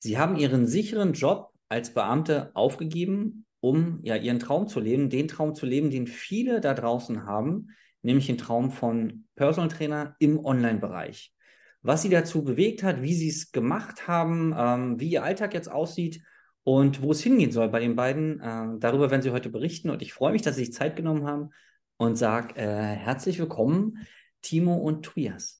Sie haben Ihren sicheren Job als Beamte aufgegeben, um ja Ihren Traum zu leben, den Traum zu leben, den viele da draußen haben, nämlich den Traum von Personal Trainer im Online-Bereich. Was Sie dazu bewegt hat, wie Sie es gemacht haben, ähm, wie Ihr Alltag jetzt aussieht und wo es hingehen soll bei den beiden, äh, darüber werden Sie heute berichten. Und ich freue mich, dass Sie sich Zeit genommen haben und sage äh, herzlich willkommen, Timo und Tobias.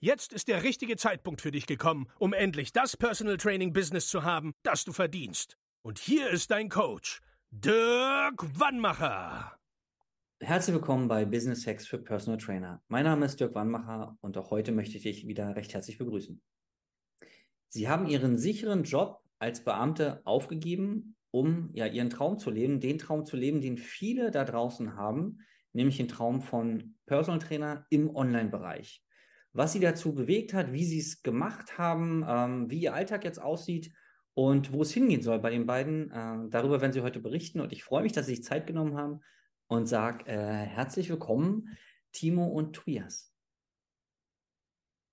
Jetzt ist der richtige Zeitpunkt für dich gekommen, um endlich das Personal Training Business zu haben, das du verdienst. Und hier ist dein Coach, Dirk Wannmacher. Herzlich willkommen bei Business Hacks für Personal Trainer. Mein Name ist Dirk Wannmacher und auch heute möchte ich dich wieder recht herzlich begrüßen. Sie haben Ihren sicheren Job als Beamte aufgegeben, um ja Ihren Traum zu leben, den Traum zu leben, den viele da draußen haben, nämlich den Traum von Personal Trainer im Online-Bereich was sie dazu bewegt hat, wie sie es gemacht haben, ähm, wie ihr Alltag jetzt aussieht und wo es hingehen soll bei den beiden. Äh, darüber werden sie heute berichten und ich freue mich, dass sie sich Zeit genommen haben und sage äh, herzlich willkommen, Timo und Tobias.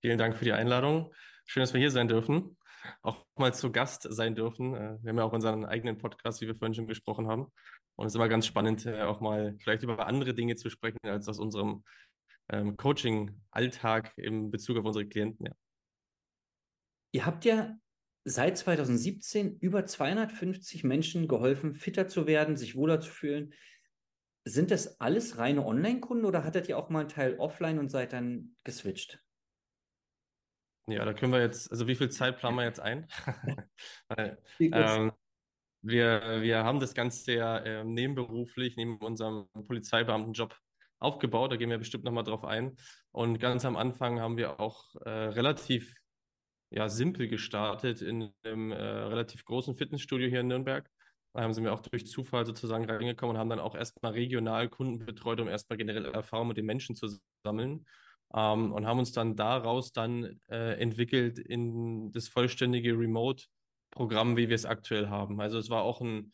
Vielen Dank für die Einladung. Schön, dass wir hier sein dürfen, auch mal zu Gast sein dürfen. Äh, wir haben ja auch unseren eigenen Podcast, wie wir vorhin schon gesprochen haben. Und es ist immer ganz spannend, äh, auch mal vielleicht über andere Dinge zu sprechen, als aus unserem ähm, Coaching-Alltag in Bezug auf unsere Klienten. Ja. Ihr habt ja seit 2017 über 250 Menschen geholfen, fitter zu werden, sich wohler zu fühlen. Sind das alles reine Online-Kunden oder hattet ihr auch mal einen Teil offline und seid dann geswitcht? Ja, da können wir jetzt, also wie viel Zeit planen wir jetzt ein? Weil, ähm, wir, wir haben das Ganze ja äh, nebenberuflich, neben unserem Polizeibeamtenjob aufgebaut. Da gehen wir bestimmt nochmal drauf ein. Und ganz am Anfang haben wir auch äh, relativ ja, simpel gestartet in einem äh, relativ großen Fitnessstudio hier in Nürnberg. Da haben sie mir auch durch Zufall sozusagen reingekommen und haben dann auch erstmal regional Kunden betreut, um erstmal generell Erfahrung mit den Menschen zu sammeln. Ähm, und haben uns dann daraus dann äh, entwickelt in das vollständige Remote-Programm, wie wir es aktuell haben. Also es war auch ein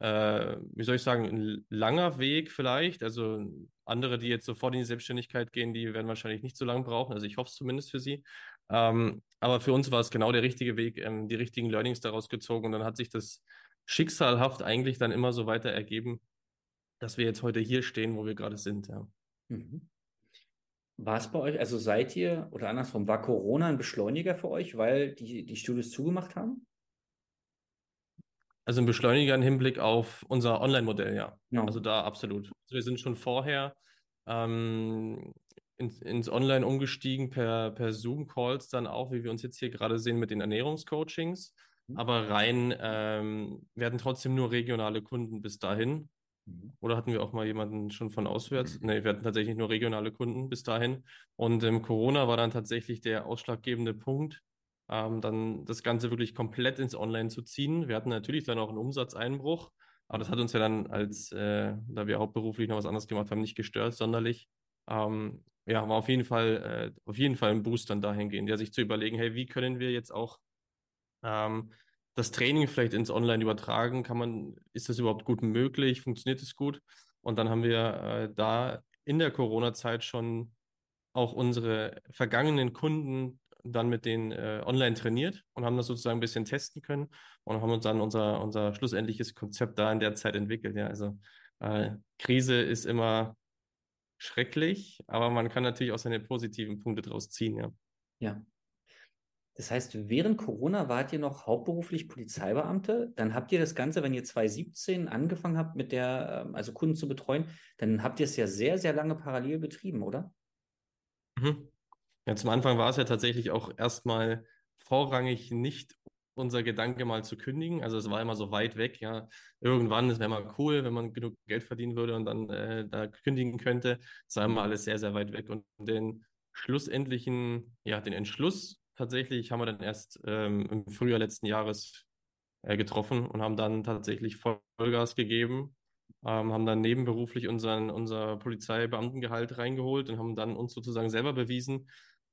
äh, wie soll ich sagen, ein langer Weg vielleicht. Also andere, die jetzt sofort in die Selbstständigkeit gehen, die werden wahrscheinlich nicht so lange brauchen. Also ich hoffe es zumindest für sie. Ähm, aber für uns war es genau der richtige Weg, ähm, die richtigen Learnings daraus gezogen. Und dann hat sich das schicksalhaft eigentlich dann immer so weiter ergeben, dass wir jetzt heute hier stehen, wo wir gerade sind. Ja. Mhm. War es bei euch, also seid ihr, oder andersrum, war Corona ein Beschleuniger für euch, weil die, die Studios zugemacht haben? Also ein Beschleuniger im Hinblick auf unser Online-Modell, ja. No. Also da absolut. Also wir sind schon vorher ähm, ins, ins Online umgestiegen per, per Zoom-Calls dann auch, wie wir uns jetzt hier gerade sehen mit den Ernährungscoachings. Mhm. Aber rein ähm, werden trotzdem nur regionale Kunden bis dahin. Mhm. Oder hatten wir auch mal jemanden schon von auswärts? Mhm. Nee, wir hatten tatsächlich nur regionale Kunden bis dahin. Und ähm, Corona war dann tatsächlich der ausschlaggebende Punkt, ähm, dann das Ganze wirklich komplett ins Online zu ziehen. Wir hatten natürlich dann auch einen Umsatzeinbruch, aber das hat uns ja dann als, äh, da wir hauptberuflich noch was anderes gemacht haben, nicht gestört sonderlich. Ähm, ja, war auf jeden Fall, äh, auf jeden Fall ein Boost dann dahingehend, ja, sich zu überlegen, hey, wie können wir jetzt auch ähm, das Training vielleicht ins Online übertragen? Kann man, ist das überhaupt gut möglich? Funktioniert es gut? Und dann haben wir äh, da in der Corona-Zeit schon auch unsere vergangenen Kunden dann mit denen äh, online trainiert und haben das sozusagen ein bisschen testen können und haben uns dann unser, unser schlussendliches Konzept da in der Zeit entwickelt. Ja, also äh, Krise ist immer schrecklich, aber man kann natürlich auch seine positiven Punkte daraus ziehen, ja. Ja. Das heißt, während Corona wart ihr noch hauptberuflich Polizeibeamte. Dann habt ihr das Ganze, wenn ihr 2017 angefangen habt, mit der, ähm, also Kunden zu betreuen, dann habt ihr es ja sehr, sehr lange parallel betrieben, oder? Mhm. Ja, zum Anfang war es ja tatsächlich auch erstmal vorrangig nicht unser Gedanke mal zu kündigen. Also es war immer so weit weg, ja. Irgendwann, es wäre mal cool, wenn man genug Geld verdienen würde und dann äh, da kündigen könnte. Es war immer alles sehr, sehr weit weg. Und den schlussendlichen, ja, den Entschluss tatsächlich haben wir dann erst ähm, im Frühjahr letzten Jahres äh, getroffen und haben dann tatsächlich Vollgas gegeben, ähm, haben dann nebenberuflich unseren, unser Polizeibeamtengehalt reingeholt und haben dann uns sozusagen selber bewiesen,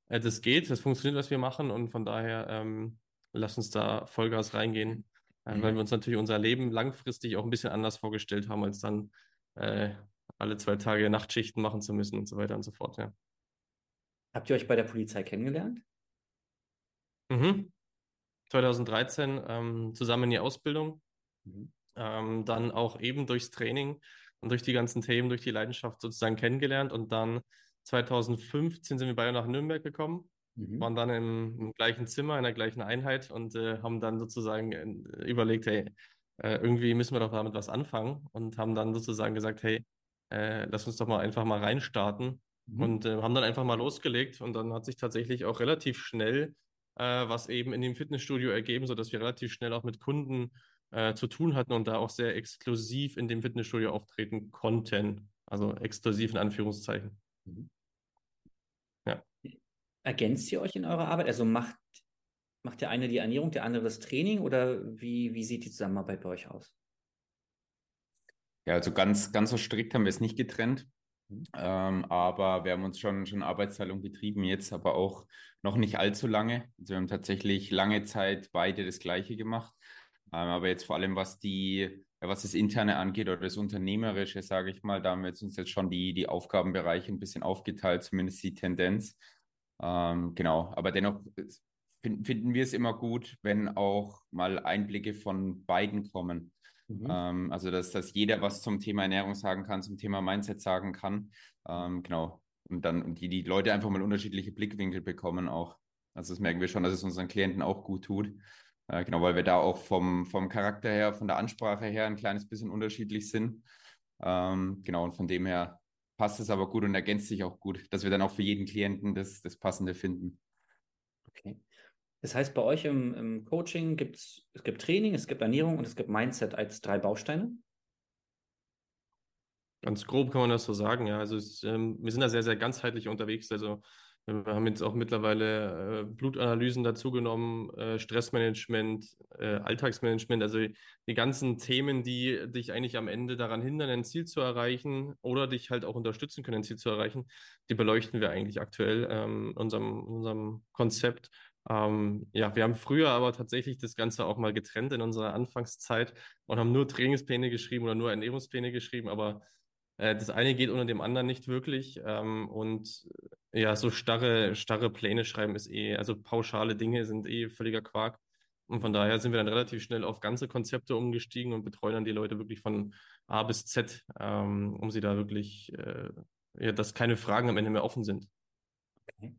äh, das geht, das funktioniert, was wir machen und von daher ähm, lass uns da Vollgas reingehen, äh, mhm. weil wir uns natürlich unser Leben langfristig auch ein bisschen anders vorgestellt haben, als dann äh, alle zwei Tage Nachtschichten machen zu müssen und so weiter und so fort, ja. Habt ihr euch bei der Polizei kennengelernt? Mhm. 2013 ähm, zusammen in die Ausbildung, mhm. ähm, dann auch eben durchs Training und durch die ganzen Themen, durch die Leidenschaft sozusagen kennengelernt und dann 2015 sind wir beide nach Nürnberg gekommen, mhm. waren dann im, im, gleichen Zimmer, in der gleichen Einheit und äh, haben dann sozusagen äh, überlegt, hey, äh, irgendwie müssen wir doch damit was anfangen und haben dann sozusagen gesagt, hey, äh, lass uns doch mal einfach mal reinstarten mhm. und äh, haben dann einfach mal losgelegt und dann hat sich tatsächlich auch relativ schnell äh, was eben in dem Fitnessstudio ergeben, sodass wir relativ schnell auch mit Kunden zu tun hatten und da auch sehr exklusiv in dem Fitnessstudio auftreten konnten. Also exklusiv in Anführungszeichen. Mhm. Ergänzt ihr euch in eurer Arbeit? Also macht, macht der eine die Ernährung, der andere das Training oder wie, wie sieht die Zusammenarbeit bei euch aus? Ja, also ganz, ganz so strikt haben wir es nicht getrennt. Ähm, aber wir haben uns schon, schon Arbeitsteilung betrieben, jetzt aber auch noch nicht allzu lange. Also wir haben tatsächlich lange Zeit beide das Gleiche gemacht. Ähm, aber jetzt vor allem, was die, was das Interne angeht oder das Unternehmerische, sage ich mal, da haben wir jetzt uns jetzt schon die, die Aufgabenbereiche ein bisschen aufgeteilt, zumindest die Tendenz. Ähm, genau, aber dennoch finden, finden wir es immer gut, wenn auch mal Einblicke von beiden kommen. Mhm. Ähm, also, dass, dass jeder was zum Thema Ernährung sagen kann, zum Thema Mindset sagen kann. Ähm, genau. Und dann die, die Leute einfach mal unterschiedliche Blickwinkel bekommen auch. Also das merken wir schon, dass es unseren Klienten auch gut tut. Äh, genau, weil wir da auch vom, vom Charakter her, von der Ansprache her ein kleines bisschen unterschiedlich sind. Ähm, genau, und von dem her passt es aber gut und ergänzt sich auch gut, dass wir dann auch für jeden Klienten das, das Passende finden. Okay. Das heißt, bei euch im, im Coaching gibt es, es gibt Training, es gibt Ernährung und es gibt Mindset als drei Bausteine? Ganz grob kann man das so sagen, ja. Also es, ähm, wir sind da sehr, sehr ganzheitlich unterwegs. Also wir haben jetzt auch mittlerweile äh, Blutanalysen dazugenommen, äh, Stressmanagement, äh, Alltagsmanagement, also die ganzen Themen, die dich eigentlich am Ende daran hindern, ein Ziel zu erreichen oder dich halt auch unterstützen können, ein Ziel zu erreichen, die beleuchten wir eigentlich aktuell ähm, in unserem, unserem Konzept. Ähm, ja, wir haben früher aber tatsächlich das Ganze auch mal getrennt in unserer Anfangszeit und haben nur Trainingspläne geschrieben oder nur Ernährungspläne geschrieben, aber äh, das eine geht unter dem anderen nicht wirklich. Ähm, und ja, so starre, starre Pläne schreiben ist eh, also pauschale Dinge sind eh völliger Quark. Und von daher sind wir dann relativ schnell auf ganze Konzepte umgestiegen und betreuen dann die Leute wirklich von A bis Z, ähm, um sie da wirklich, äh, ja, dass keine Fragen am Ende mehr offen sind. Okay.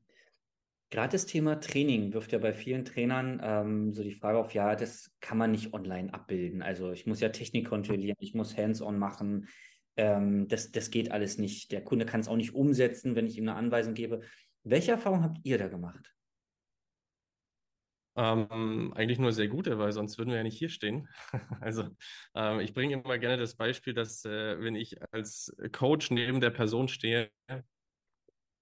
Gerade das Thema Training wirft ja bei vielen Trainern ähm, so die Frage auf, ja, das kann man nicht online abbilden. Also ich muss ja Technik kontrollieren, ich muss Hands-on machen. Ähm, das, das geht alles nicht. Der Kunde kann es auch nicht umsetzen, wenn ich ihm eine Anweisung gebe. Welche Erfahrung habt ihr da gemacht? Ähm, eigentlich nur sehr gute, weil sonst würden wir ja nicht hier stehen. also ähm, ich bringe immer gerne das Beispiel, dass äh, wenn ich als Coach neben der Person stehe,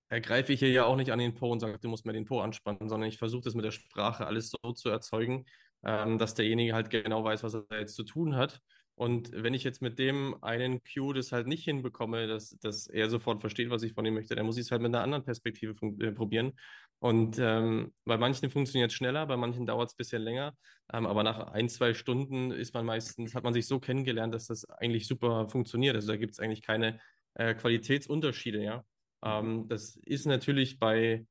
ergreife ich hier ja auch nicht an den Po und sage, du musst mir den Po anspannen, sondern ich versuche das mit der Sprache alles so zu erzeugen, ähm, dass derjenige halt genau weiß, was er jetzt zu tun hat. Und wenn ich jetzt mit dem einen Cue das halt nicht hinbekomme, dass, dass er sofort versteht, was ich von ihm möchte, dann muss ich es halt mit einer anderen Perspektive äh, probieren. Und ähm, bei manchen funktioniert es schneller, bei manchen dauert es ein bisschen länger. Ähm, aber nach ein, zwei Stunden ist man meistens, hat man sich so kennengelernt, dass das eigentlich super funktioniert. Also da gibt es eigentlich keine äh, Qualitätsunterschiede, ja. Ähm, das ist natürlich bei,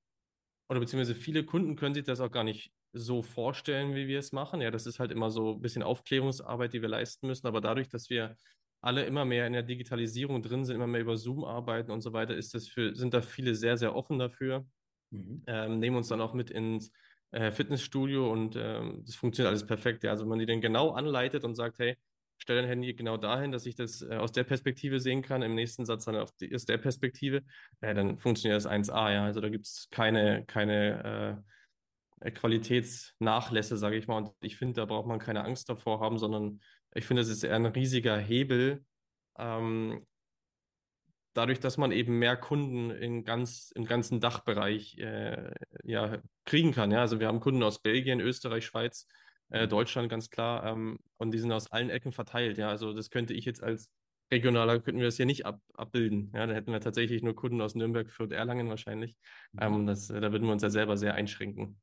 oder beziehungsweise viele Kunden können sich das auch gar nicht so vorstellen, wie wir es machen. Ja, das ist halt immer so ein bisschen Aufklärungsarbeit, die wir leisten müssen. Aber dadurch, dass wir alle immer mehr in der Digitalisierung drin sind, immer mehr über Zoom arbeiten und so weiter, ist das für, sind da viele sehr, sehr offen dafür. Mhm. Ähm, nehmen uns dann auch mit ins äh, Fitnessstudio und ähm, das funktioniert alles perfekt. Ja. Also wenn man die dann genau anleitet und sagt, hey, stelle dein Handy genau dahin, dass ich das äh, aus der Perspektive sehen kann, im nächsten Satz dann auf die, aus der Perspektive, äh, dann funktioniert das 1A, ja. Also da gibt es keine, keine äh, Qualitätsnachlässe, sage ich mal. Und ich finde, da braucht man keine Angst davor haben, sondern ich finde, es ist eher ein riesiger Hebel, ähm, dadurch, dass man eben mehr Kunden in ganz, im ganzen Dachbereich äh, ja, kriegen kann. Ja? Also wir haben Kunden aus Belgien, Österreich, Schweiz, äh, Deutschland ganz klar ähm, und die sind aus allen Ecken verteilt. Ja? Also das könnte ich jetzt als regionaler, könnten wir das hier nicht ab, abbilden. Ja? Dann hätten wir tatsächlich nur Kunden aus Nürnberg, Fürth, Erlangen wahrscheinlich. Mhm. Ähm, das, da würden wir uns ja selber sehr einschränken.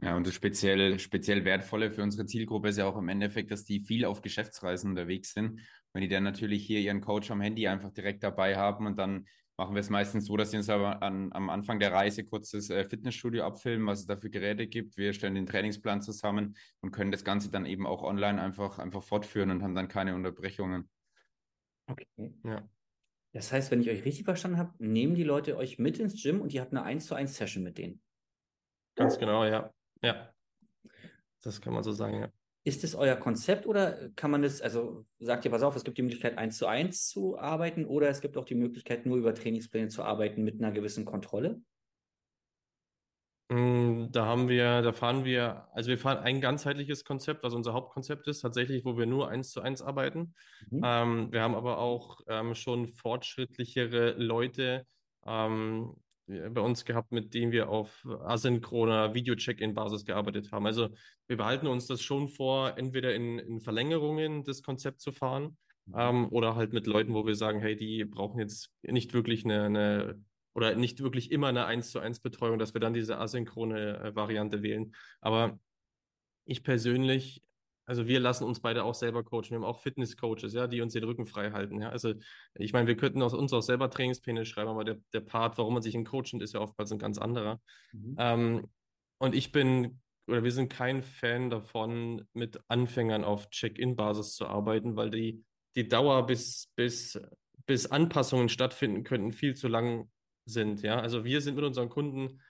Ja, und das speziell, speziell Wertvolle für unsere Zielgruppe ist ja auch im Endeffekt, dass die viel auf Geschäftsreisen unterwegs sind. Wenn die dann natürlich hier ihren Coach am Handy einfach direkt dabei haben und dann machen wir es meistens so, dass sie uns aber an, am Anfang der Reise kurz das äh, Fitnessstudio abfilmen, was es da für Geräte gibt. Wir stellen den Trainingsplan zusammen und können das Ganze dann eben auch online einfach, einfach fortführen und haben dann keine Unterbrechungen. Okay. Ja. Das heißt, wenn ich euch richtig verstanden habe, nehmen die Leute euch mit ins Gym und ihr habt eine 1 zu 1 Session mit denen. Ganz genau, ja. Ja, das kann man so sagen, ja. Ist es euer Konzept oder kann man das, also sagt ihr, pass auf, es gibt die Möglichkeit, eins zu eins zu arbeiten oder es gibt auch die Möglichkeit, nur über Trainingspläne zu arbeiten mit einer gewissen Kontrolle? Mm, da haben wir, da fahren wir, also wir fahren ein ganzheitliches Konzept, was unser Hauptkonzept ist, tatsächlich, wo wir nur eins zu eins arbeiten. Mhm. Ähm, wir haben aber auch ähm, schon fortschrittlichere Leute, ähm, bei uns gehabt, mit denen wir auf asynchroner Video-Check-In-Basis gearbeitet haben. Also wir behalten uns das schon vor, entweder in, in Verlängerungen des Konzepts zu fahren mhm. ähm, oder halt mit Leuten, wo wir sagen, hey, die brauchen jetzt nicht wirklich eine, eine oder nicht wirklich immer eine 1 zu 1 Betreuung, dass wir dann diese asynchrone äh, Variante wählen. Aber ich persönlich also wir lassen uns beide auch selber coachen. Wir haben auch Fitness-Coaches, ja, die uns den Rücken frei halten. Ja. Also ich meine, wir könnten aus uns auch selber Trainingspläne schreiben, aber der, der Part, warum man sich in Coaching ist ja oftmals ein ganz anderer. Mhm. Ähm, und ich bin, oder wir sind kein Fan davon, mit Anfängern auf Check-in-Basis zu arbeiten, weil die, die Dauer bis, bis, bis Anpassungen stattfinden könnten, viel zu lang sind. Ja, also wir sind mit unseren Kunden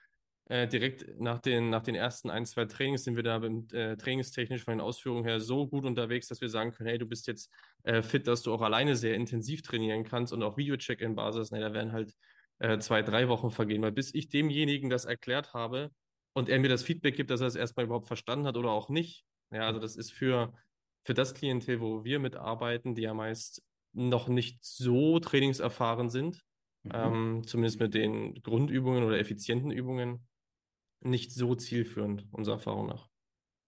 äh, direkt nach den, nach den ersten ein, zwei Trainings sind wir da äh, trainingstechnisch von den Ausführungen her so gut unterwegs, dass wir sagen können, hey, du bist jetzt äh, fit, dass du auch alleine sehr intensiv trainieren kannst und auch Video-Check-In-Basis, ne, da werden halt äh, zwei, drei Wochen vergehen, weil bis ich demjenigen das erklärt habe und er mir das Feedback gibt, dass er es erstmal überhaupt verstanden hat oder auch nicht. Ja, also das ist für, für das Klientel, wo wir mitarbeiten, die ja meist noch nicht so trainingserfahren sind, mhm. ähm, zumindest mit den Grundübungen oder effizienten Übungen, nicht so zielführend, unserer Erfahrung nach.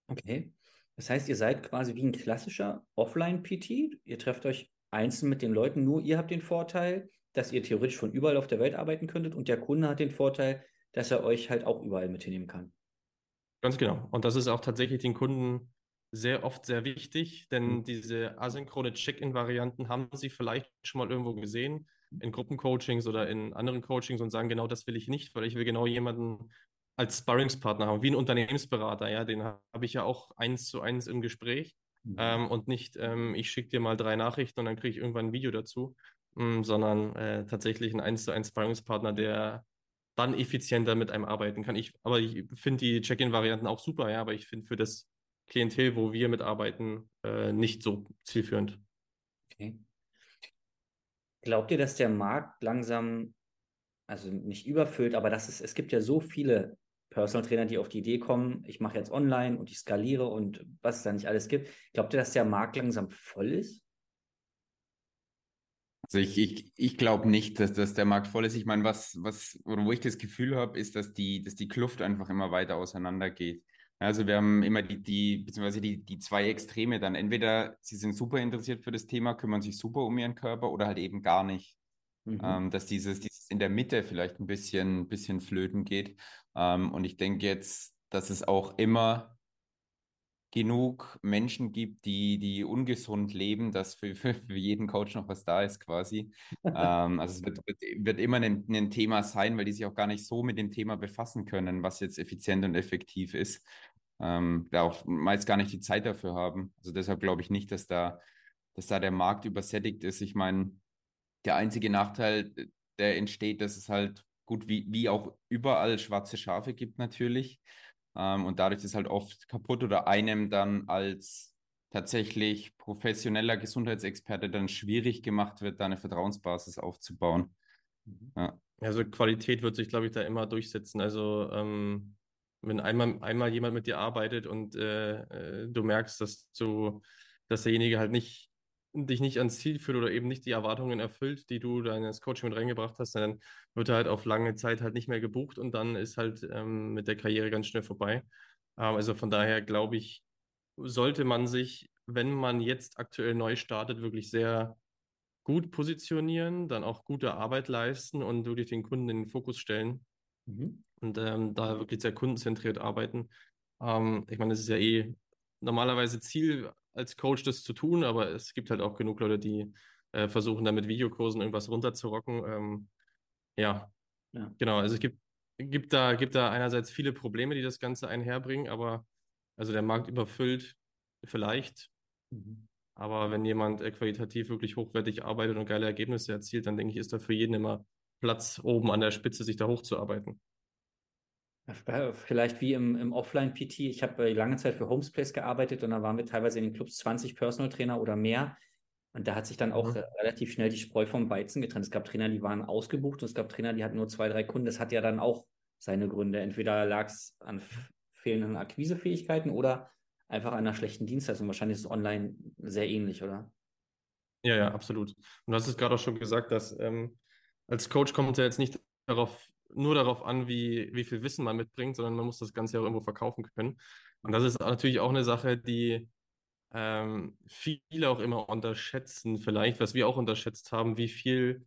Okay. Das heißt, ihr seid quasi wie ein klassischer Offline-PT. Ihr trefft euch einzeln mit den Leuten, nur ihr habt den Vorteil, dass ihr theoretisch von überall auf der Welt arbeiten könntet und der Kunde hat den Vorteil, dass er euch halt auch überall mit hinnehmen kann. Ganz genau. Und das ist auch tatsächlich den Kunden sehr oft sehr wichtig, denn mhm. diese asynchrone Check-in-Varianten haben sie vielleicht schon mal irgendwo gesehen in Gruppencoachings oder in anderen Coachings und sagen, genau das will ich nicht, weil ich will genau jemanden als Sparringspartner haben, wie ein Unternehmensberater, ja, den habe ich ja auch eins zu eins im Gespräch mhm. ähm, und nicht, ähm, ich schicke dir mal drei Nachrichten und dann kriege ich irgendwann ein Video dazu, ähm, sondern äh, tatsächlich ein eins zu eins Sparringspartner, der dann effizienter mit einem arbeiten kann. Ich, aber ich finde die Check-in-Varianten auch super, ja, aber ich finde für das Klientel, wo wir mitarbeiten, äh, nicht so zielführend. Okay. Glaubt ihr, dass der Markt langsam, also nicht überfüllt, aber dass es, es gibt ja so viele Personal Trainer, die auf die Idee kommen, ich mache jetzt online und ich skaliere und was es da nicht alles gibt. Glaubt ihr, dass der Markt langsam voll ist? Also ich, ich, ich glaube nicht, dass, dass der Markt voll ist. Ich meine, was, was, wo ich das Gefühl habe, ist, dass die, dass die Kluft einfach immer weiter auseinander geht. Also wir haben immer die, die, beziehungsweise die, die zwei Extreme dann. Entweder sie sind super interessiert für das Thema, kümmern sich super um ihren Körper oder halt eben gar nicht. Mhm. Ähm, dass dieses, dieses in der Mitte vielleicht ein bisschen, bisschen flöten geht. Ähm, und ich denke jetzt, dass es auch immer genug Menschen gibt, die, die ungesund leben, dass für, für, für jeden Coach noch was da ist quasi. ähm, also es wird, wird, immer ein, ein, Thema sein, weil die sich auch gar nicht so mit dem Thema befassen können, was jetzt effizient und effektiv ist. Ähm, da auch meist gar nicht die Zeit dafür haben. Also deshalb glaube ich nicht, dass da, dass da der Markt übersättigt ist. Ich meine, der einzige Nachteil, der entsteht, dass es halt gut wie, wie auch überall schwarze Schafe gibt natürlich. Ähm, und dadurch ist halt oft kaputt oder einem dann als tatsächlich professioneller Gesundheitsexperte dann schwierig gemacht wird, da eine Vertrauensbasis aufzubauen. Mhm. Ja. Also Qualität wird sich, glaube ich, da immer durchsetzen. Also ähm, wenn einmal, einmal jemand mit dir arbeitet und äh, äh, du merkst, dass du, dass derjenige halt nicht dich nicht ans Ziel führt oder eben nicht die Erwartungen erfüllt, die du deines Coaching mit reingebracht hast, dann wird er halt auf lange Zeit halt nicht mehr gebucht und dann ist halt ähm, mit der Karriere ganz schnell vorbei. Ähm, also von daher glaube ich, sollte man sich, wenn man jetzt aktuell neu startet, wirklich sehr gut positionieren, dann auch gute Arbeit leisten und wirklich den Kunden in den Fokus stellen mhm. und ähm, da wirklich sehr kundenzentriert arbeiten. Ähm, ich meine, es ist ja eh normalerweise Ziel als Coach, das zu tun, aber es gibt halt auch genug Leute, die äh, versuchen, da mit Videokursen irgendwas runterzurocken. Ähm, ja. ja, genau. Also es gibt, gibt, da, gibt da einerseits viele Probleme, die das Ganze einherbringen, aber also der Markt überfüllt vielleicht. Mhm. Aber wenn jemand äh, qualitativ wirklich hochwertig arbeitet und geile Ergebnisse erzielt, dann denke ich, ist da für jeden immer Platz oben an der Spitze, sich da hochzuarbeiten. Vielleicht wie im, im Offline-PT. Ich habe äh, lange Zeit für Homespace gearbeitet und da waren wir teilweise in den Clubs 20 Personal Trainer oder mehr. Und da hat sich dann auch mhm. relativ schnell die Spreu vom Weizen getrennt. Es gab Trainer, die waren ausgebucht und es gab Trainer, die hatten nur zwei, drei Kunden. Das hat ja dann auch seine Gründe. Entweder lag es an fehlenden Akquisefähigkeiten oder einfach an einer schlechten Dienstleistung. Wahrscheinlich ist es online sehr ähnlich, oder? Ja, ja, absolut. Und du hast es gerade auch schon gesagt, dass ähm, als Coach kommt ja jetzt nicht darauf nur darauf an, wie, wie viel Wissen man mitbringt, sondern man muss das Ganze auch irgendwo verkaufen können. Und das ist natürlich auch eine Sache, die ähm, viele auch immer unterschätzen, vielleicht, was wir auch unterschätzt haben, wie viel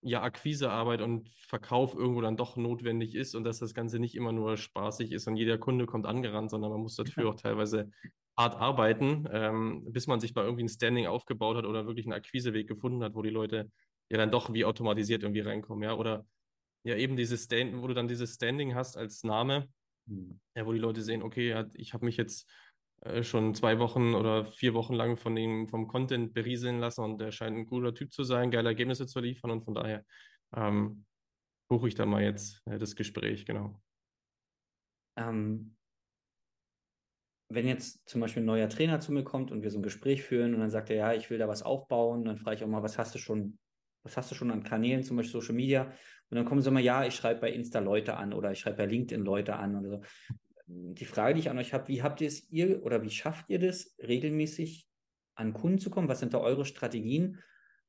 ja, Akquisearbeit und Verkauf irgendwo dann doch notwendig ist und dass das Ganze nicht immer nur spaßig ist und jeder Kunde kommt angerannt, sondern man muss dafür auch teilweise hart arbeiten, ähm, bis man sich mal irgendwie ein Standing aufgebaut hat oder wirklich einen Akquiseweg gefunden hat, wo die Leute ja dann doch wie automatisiert irgendwie reinkommen, ja, oder ja eben dieses Stand, wo du dann dieses Standing hast als Name, mhm. ja, wo die Leute sehen, okay, ich habe mich jetzt äh, schon zwei Wochen oder vier Wochen lang von dem, vom Content berieseln lassen und der scheint ein guter Typ zu sein, geile Ergebnisse zu liefern und von daher ähm, buche ich da mal jetzt äh, das Gespräch, genau. Ähm, wenn jetzt zum Beispiel ein neuer Trainer zu mir kommt und wir so ein Gespräch führen und dann sagt er, ja, ich will da was aufbauen, dann frage ich auch mal, was hast du schon, was hast du schon an Kanälen, zum Beispiel Social Media? Und dann kommen sie immer, ja, ich schreibe bei Insta Leute an oder ich schreibe bei LinkedIn Leute an oder so. Die Frage, die ich an euch habe, wie habt ihr es ihr oder wie schafft ihr das, regelmäßig an Kunden zu kommen? Was sind da eure Strategien?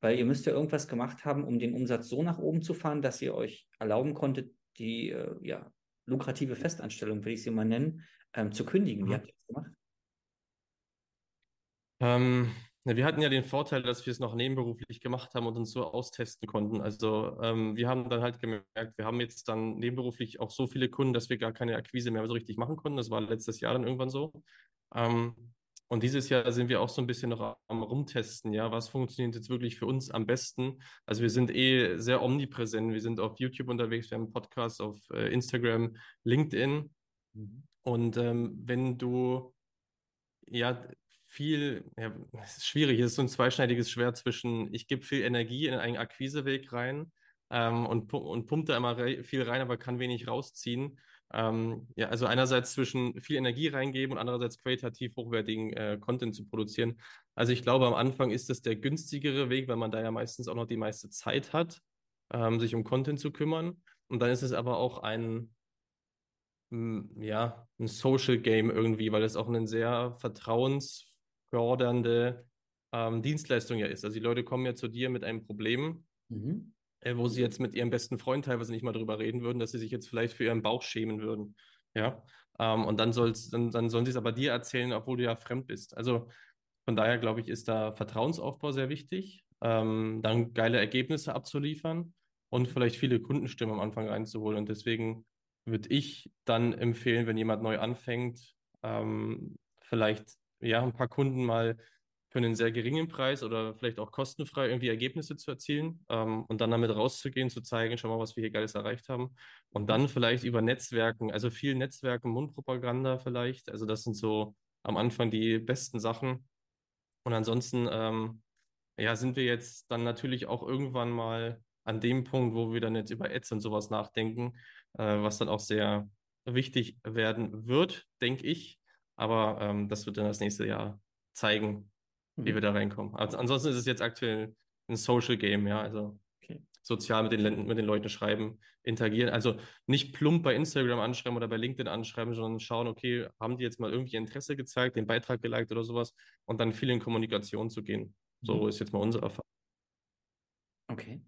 Weil ihr müsst ja irgendwas gemacht haben, um den Umsatz so nach oben zu fahren, dass ihr euch erlauben konntet, die äh, ja, lukrative Festanstellung, will ich sie mal nennen, ähm, zu kündigen. Wie mhm. habt ihr das gemacht? Ähm, wir hatten ja den Vorteil, dass wir es noch nebenberuflich gemacht haben und uns so austesten konnten. Also ähm, wir haben dann halt gemerkt, wir haben jetzt dann nebenberuflich auch so viele Kunden, dass wir gar keine Akquise mehr so richtig machen konnten. Das war letztes Jahr dann irgendwann so. Ähm, und dieses Jahr sind wir auch so ein bisschen noch am Rumtesten, ja, was funktioniert jetzt wirklich für uns am besten. Also wir sind eh sehr omnipräsent. Wir sind auf YouTube unterwegs, wir haben Podcasts auf äh, Instagram, LinkedIn. Mhm. Und ähm, wenn du ja viel, ja, es ist schwierig, es ist so ein zweischneidiges Schwert zwischen, ich gebe viel Energie in einen Akquiseweg rein ähm, und, und pumpt da immer viel rein, aber kann wenig rausziehen. Ähm, ja, also einerseits zwischen viel Energie reingeben und andererseits qualitativ hochwertigen äh, Content zu produzieren. Also ich glaube, am Anfang ist das der günstigere Weg, weil man da ja meistens auch noch die meiste Zeit hat, ähm, sich um Content zu kümmern. Und dann ist es aber auch ein, ja, ein Social Game irgendwie, weil es auch ein sehr vertrauens fördernde ähm, Dienstleistung ja ist. Also die Leute kommen ja zu dir mit einem Problem, mhm. äh, wo sie jetzt mit ihrem besten Freund teilweise nicht mal drüber reden würden, dass sie sich jetzt vielleicht für ihren Bauch schämen würden. Ja. Ähm, und dann, soll's, dann, dann sollen sie es aber dir erzählen, obwohl du ja fremd bist. Also von daher glaube ich, ist da Vertrauensaufbau sehr wichtig, ähm, dann geile Ergebnisse abzuliefern und vielleicht viele Kundenstimmen am Anfang reinzuholen. Und deswegen würde ich dann empfehlen, wenn jemand neu anfängt, ähm, vielleicht ja, ein paar Kunden mal für einen sehr geringen Preis oder vielleicht auch kostenfrei irgendwie Ergebnisse zu erzielen ähm, und dann damit rauszugehen, zu zeigen, schau mal, was wir hier Geiles erreicht haben. Und dann vielleicht über Netzwerken, also viel Netzwerken, Mundpropaganda vielleicht. Also das sind so am Anfang die besten Sachen. Und ansonsten, ähm, ja, sind wir jetzt dann natürlich auch irgendwann mal an dem Punkt, wo wir dann jetzt über Ads und sowas nachdenken, äh, was dann auch sehr wichtig werden wird, denke ich. Aber ähm, das wird dann das nächste Jahr zeigen, mhm. wie wir da reinkommen. Also, ansonsten ist es jetzt aktuell ein Social Game, ja, also okay. sozial mit den, mit den Leuten schreiben, interagieren. Also nicht plump bei Instagram anschreiben oder bei LinkedIn anschreiben, sondern schauen, okay, haben die jetzt mal irgendwie Interesse gezeigt, den Beitrag geliked oder sowas und dann viel in Kommunikation zu gehen. So mhm. ist jetzt mal unsere Erfahrung. Okay.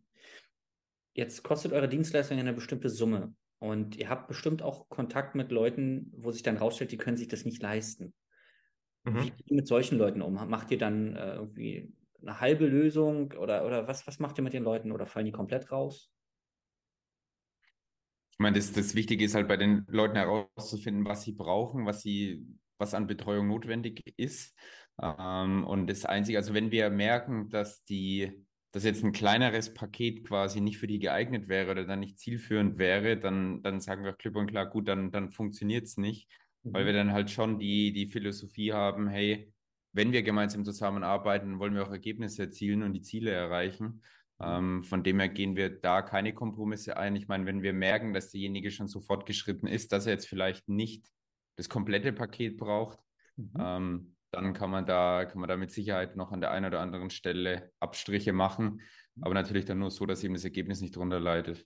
Jetzt kostet eure Dienstleistung eine bestimmte Summe. Und ihr habt bestimmt auch Kontakt mit Leuten, wo sich dann rausstellt, die können sich das nicht leisten. Mhm. Wie geht ihr mit solchen Leuten um? Macht ihr dann äh, irgendwie eine halbe Lösung oder, oder was, was macht ihr mit den Leuten oder fallen die komplett raus? Ich meine, das, das Wichtige ist halt bei den Leuten herauszufinden, was sie brauchen, was sie, was an Betreuung notwendig ist. Ähm, und das Einzige, also wenn wir merken, dass die, dass jetzt ein kleineres Paket quasi nicht für die geeignet wäre oder dann nicht zielführend wäre, dann, dann sagen wir klipp und klar, gut, dann, dann funktioniert es nicht. Mhm. Weil wir dann halt schon die, die Philosophie haben, hey, wenn wir gemeinsam zusammenarbeiten, wollen wir auch Ergebnisse erzielen und die Ziele erreichen. Mhm. Ähm, von dem her gehen wir da keine Kompromisse ein. Ich meine, wenn wir merken, dass derjenige schon so fortgeschritten ist, dass er jetzt vielleicht nicht das komplette Paket braucht, mhm. ähm, dann kann man da, kann man da mit Sicherheit noch an der einen oder anderen Stelle Abstriche machen. Mhm. Aber natürlich dann nur so, dass eben das Ergebnis nicht drunter leidet.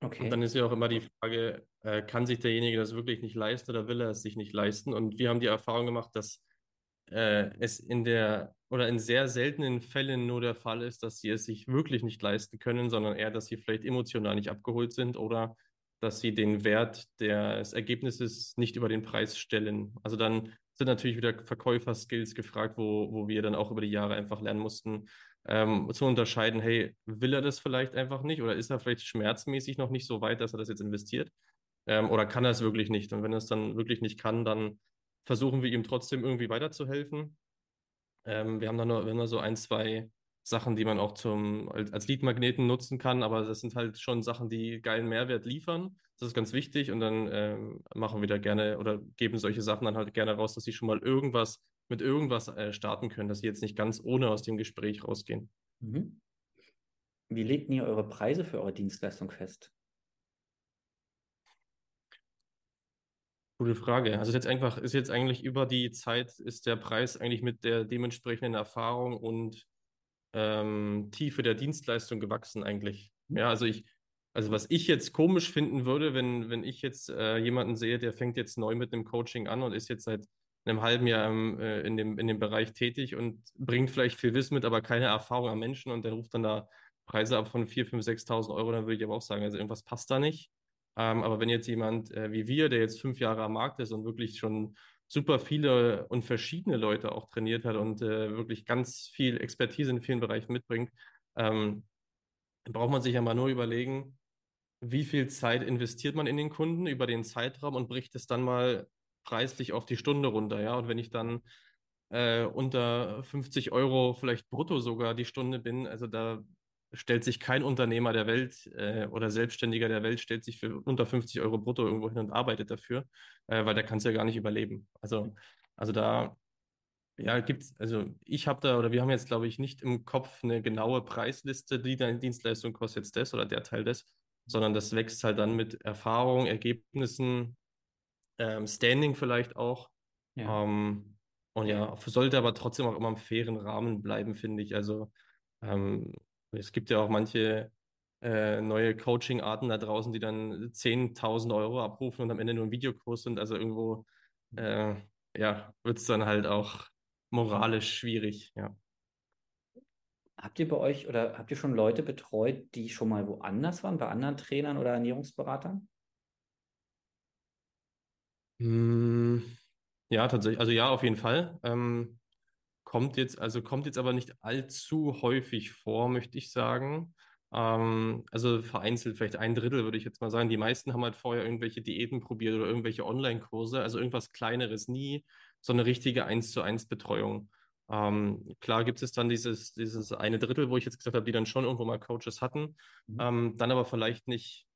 Okay. Und dann ist ja auch immer die Frage, äh, kann sich derjenige das wirklich nicht leisten oder will er es sich nicht leisten? Und wir haben die Erfahrung gemacht, dass äh, es in der oder in sehr seltenen Fällen nur der Fall ist, dass sie es sich wirklich nicht leisten können, sondern eher, dass sie vielleicht emotional nicht abgeholt sind oder dass sie den Wert des Ergebnisses nicht über den Preis stellen. Also dann sind natürlich wieder Verkäuferskills gefragt, wo, wo wir dann auch über die Jahre einfach lernen mussten, ähm, zu unterscheiden, hey, will er das vielleicht einfach nicht oder ist er vielleicht schmerzmäßig noch nicht so weit, dass er das jetzt investiert? Ähm, oder kann er es wirklich nicht? Und wenn er es dann wirklich nicht kann, dann versuchen wir ihm trotzdem irgendwie weiterzuhelfen. Ähm, wir haben da nur, wir so ein, zwei Sachen, die man auch zum, als Leadmagneten nutzen kann, aber das sind halt schon Sachen, die geilen Mehrwert liefern. Das ist ganz wichtig und dann ähm, machen wir da gerne oder geben solche Sachen dann halt gerne raus, dass sie schon mal irgendwas mit irgendwas äh, starten können, dass sie jetzt nicht ganz ohne aus dem Gespräch rausgehen. Mhm. Wie legt ihr eure Preise für eure Dienstleistung fest? Gute Frage. Also ist jetzt einfach, ist jetzt eigentlich über die Zeit, ist der Preis eigentlich mit der dementsprechenden Erfahrung und ähm, Tiefe der Dienstleistung gewachsen eigentlich. Ja, also ich, also was ich jetzt komisch finden würde, wenn, wenn ich jetzt äh, jemanden sehe, der fängt jetzt neu mit einem Coaching an und ist jetzt seit einem halben Jahr äh, in, dem, in dem Bereich tätig und bringt vielleicht viel Wissen mit, aber keine Erfahrung am Menschen und der ruft dann da Preise ab von 4.000, 5.000, 6.000 Euro, dann würde ich aber auch sagen, also irgendwas passt da nicht. Ähm, aber wenn jetzt jemand äh, wie wir, der jetzt fünf Jahre am Markt ist und wirklich schon super viele und verschiedene Leute auch trainiert hat und äh, wirklich ganz viel Expertise in vielen Bereichen mitbringt, ähm, braucht man sich ja mal nur überlegen, wie viel Zeit investiert man in den Kunden über den Zeitraum und bricht es dann mal preislich auf die Stunde runter, ja. Und wenn ich dann äh, unter 50 Euro vielleicht brutto sogar die Stunde bin, also da stellt sich kein Unternehmer der Welt äh, oder Selbstständiger der Welt, stellt sich für unter 50 Euro brutto irgendwo hin und arbeitet dafür, äh, weil der kann es ja gar nicht überleben. Also, also da ja, gibt's, also ich habe da, oder wir haben jetzt, glaube ich, nicht im Kopf eine genaue Preisliste, die deine Dienstleistung kostet jetzt das oder der Teil des, sondern das wächst halt dann mit Erfahrung, Ergebnissen, ähm, Standing vielleicht auch. Ja. Ähm, und ja, sollte aber trotzdem auch immer im fairen Rahmen bleiben, finde ich. Also ähm, es gibt ja auch manche äh, neue Coaching-Arten da draußen, die dann 10.000 Euro abrufen und am Ende nur ein Videokurs sind. Also irgendwo, äh, ja, wird es dann halt auch moralisch schwierig, ja. Habt ihr bei euch oder habt ihr schon Leute betreut, die schon mal woanders waren, bei anderen Trainern oder Ernährungsberatern? Hm, ja, tatsächlich. Also ja, auf jeden Fall. Ähm, Kommt jetzt, also kommt jetzt aber nicht allzu häufig vor, möchte ich sagen. Ähm, also vereinzelt, vielleicht ein Drittel würde ich jetzt mal sagen. Die meisten haben halt vorher irgendwelche Diäten probiert oder irgendwelche Online-Kurse, also irgendwas Kleineres, nie so eine richtige 1 zu 1 Betreuung. Ähm, klar gibt es dann dieses, dieses eine Drittel, wo ich jetzt gesagt habe, die dann schon irgendwo mal Coaches hatten, mhm. ähm, dann aber vielleicht nicht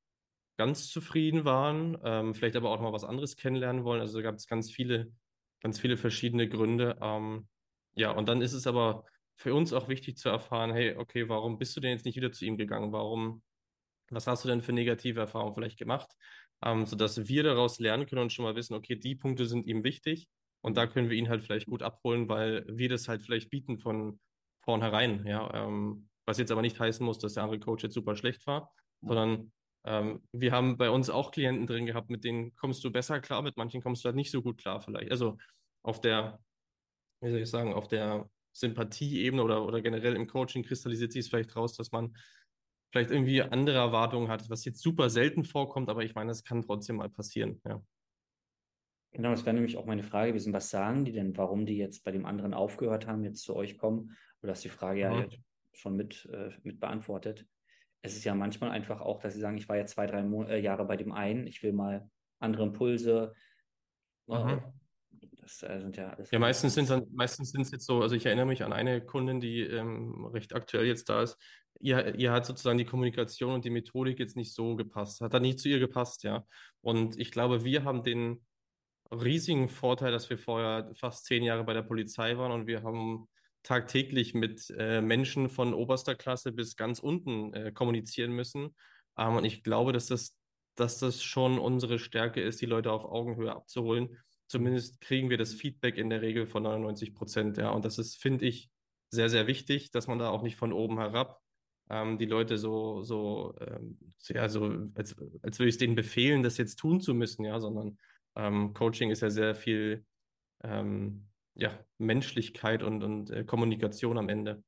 ganz zufrieden waren, ähm, vielleicht aber auch noch mal was anderes kennenlernen wollen. Also da gab es ganz viele, ganz viele verschiedene Gründe. Ähm, ja, und dann ist es aber für uns auch wichtig zu erfahren, hey, okay, warum bist du denn jetzt nicht wieder zu ihm gegangen? Warum, was hast du denn für negative Erfahrungen vielleicht gemacht? Ähm, sodass wir daraus lernen können und schon mal wissen, okay, die Punkte sind ihm wichtig und da können wir ihn halt vielleicht gut abholen, weil wir das halt vielleicht bieten von vornherein, ja. Ähm, was jetzt aber nicht heißen muss, dass der andere Coach jetzt super schlecht war, sondern ähm, wir haben bei uns auch Klienten drin gehabt, mit denen kommst du besser klar, mit manchen kommst du halt nicht so gut klar vielleicht. Also auf der wie soll ich sagen, auf der Sympathieebene oder, oder generell im Coaching kristallisiert sich es vielleicht raus, dass man vielleicht irgendwie andere Erwartungen hat, was jetzt super selten vorkommt, aber ich meine, das kann trotzdem mal passieren, ja. Genau, das wäre nämlich auch meine Frage gewesen. Was sagen die denn, warum die jetzt bei dem anderen aufgehört haben, jetzt zu euch kommen? Oder hast die Frage ja mhm. schon mit, äh, mit beantwortet. Es ist ja manchmal einfach auch, dass sie sagen, ich war ja zwei, drei Mo äh, Jahre bei dem einen, ich will mal andere Impulse. Mhm. Das äh, sind ja alles. Ja, meistens sind dann, meistens sind es jetzt so, also ich erinnere mich an eine Kundin, die ähm, recht aktuell jetzt da ist. Ihr, ihr hat sozusagen die Kommunikation und die Methodik jetzt nicht so gepasst, hat dann nicht zu ihr gepasst, ja. Und ich glaube, wir haben den riesigen Vorteil, dass wir vorher fast zehn Jahre bei der Polizei waren und wir haben tagtäglich mit äh, Menschen von oberster Klasse bis ganz unten äh, kommunizieren müssen. Ähm, und ich glaube, dass das, dass das schon unsere Stärke ist, die Leute auf Augenhöhe abzuholen. Zumindest kriegen wir das Feedback in der Regel von 99 Prozent. Ja. Und das ist, finde ich, sehr, sehr wichtig, dass man da auch nicht von oben herab ähm, die Leute so, so, ähm, ja, so als, als würde ich es denen befehlen, das jetzt tun zu müssen, ja, sondern ähm, Coaching ist ja sehr viel ähm, ja, Menschlichkeit und, und äh, Kommunikation am Ende.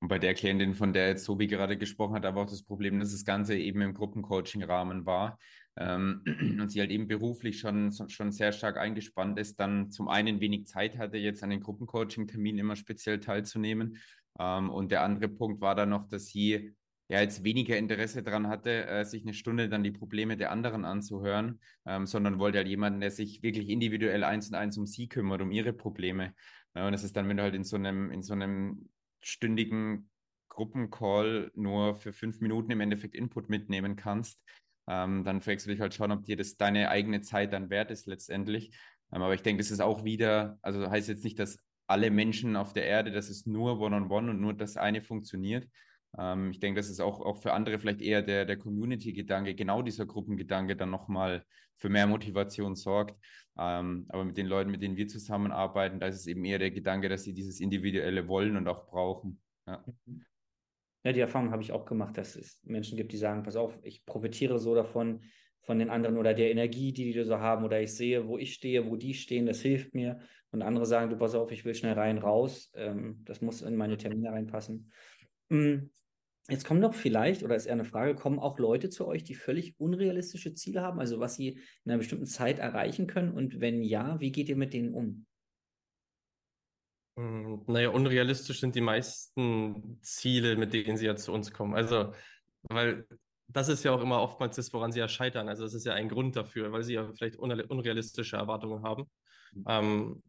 Und bei der Klientin, von der jetzt Sobi gerade gesprochen hat, aber auch das Problem, dass das Ganze eben im Gruppencoaching-Rahmen war ähm, und sie halt eben beruflich schon, schon sehr stark eingespannt ist, dann zum einen wenig Zeit hatte, jetzt an den Gruppencoaching-Terminen immer speziell teilzunehmen. Ähm, und der andere Punkt war dann noch, dass sie ja jetzt weniger Interesse daran hatte, äh, sich eine Stunde dann die Probleme der anderen anzuhören, ähm, sondern wollte halt jemanden, der sich wirklich individuell eins und eins um sie kümmert, um ihre Probleme. Ja, und das ist dann, wenn du halt in so einem, in so einem stündigen Gruppencall nur für fünf Minuten im Endeffekt Input mitnehmen kannst, ähm, dann fragst du dich halt schon, ob dir das deine eigene Zeit dann wert ist letztendlich. Ähm, aber ich denke, das ist auch wieder, also heißt jetzt nicht, dass alle Menschen auf der Erde, dass es nur One-on-One -on -one und nur das eine funktioniert, ähm, ich denke, das ist auch, auch für andere vielleicht eher der, der Community-Gedanke, genau dieser Gruppengedanke dann nochmal für mehr Motivation sorgt. Ähm, aber mit den Leuten, mit denen wir zusammenarbeiten, da ist es eben eher der Gedanke, dass sie dieses Individuelle wollen und auch brauchen. Ja. Ja, die Erfahrung habe ich auch gemacht, dass es Menschen gibt, die sagen, pass auf, ich profitiere so davon, von den anderen oder der Energie, die die so haben, oder ich sehe, wo ich stehe, wo die stehen, das hilft mir. Und andere sagen, du pass auf, ich will schnell rein, raus, ähm, das muss in meine Termine reinpassen. Jetzt kommen doch vielleicht, oder ist eher eine Frage, kommen auch Leute zu euch, die völlig unrealistische Ziele haben, also was sie in einer bestimmten Zeit erreichen können? Und wenn ja, wie geht ihr mit denen um? Hm, naja, unrealistisch sind die meisten Ziele, mit denen sie ja zu uns kommen. Also, weil das ist ja auch immer oftmals das, woran sie ja scheitern. Also, das ist ja ein Grund dafür, weil sie ja vielleicht unrealistische Erwartungen haben. Mhm. Ähm,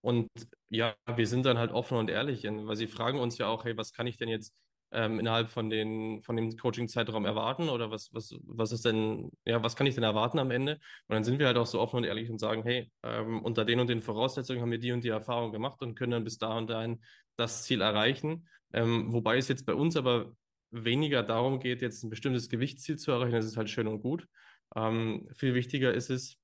und ja, wir sind dann halt offen und ehrlich, weil sie fragen uns ja auch, hey, was kann ich denn jetzt ähm, innerhalb von, den, von dem Coaching-Zeitraum erwarten oder was, was, was ist denn, ja, was kann ich denn erwarten am Ende? Und dann sind wir halt auch so offen und ehrlich und sagen, hey, ähm, unter den und den Voraussetzungen haben wir die und die Erfahrung gemacht und können dann bis da und dahin das Ziel erreichen. Ähm, wobei es jetzt bei uns aber weniger darum geht, jetzt ein bestimmtes Gewichtsziel zu erreichen, das ist halt schön und gut. Ähm, viel wichtiger ist es,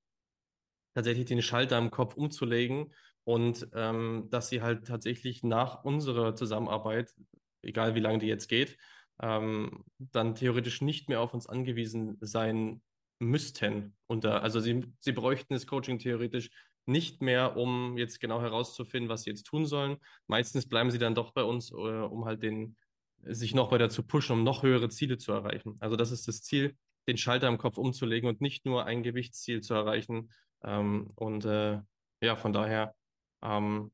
tatsächlich den Schalter im Kopf umzulegen und ähm, dass sie halt tatsächlich nach unserer Zusammenarbeit egal wie lange die jetzt geht, ähm, dann theoretisch nicht mehr auf uns angewiesen sein müssten. Unter, also sie, sie bräuchten das Coaching theoretisch nicht mehr, um jetzt genau herauszufinden, was sie jetzt tun sollen. Meistens bleiben sie dann doch bei uns, äh, um halt den, sich noch weiter zu pushen, um noch höhere Ziele zu erreichen. Also das ist das Ziel, den Schalter im Kopf umzulegen und nicht nur ein Gewichtsziel zu erreichen. Ähm, und äh, ja, von daher ähm,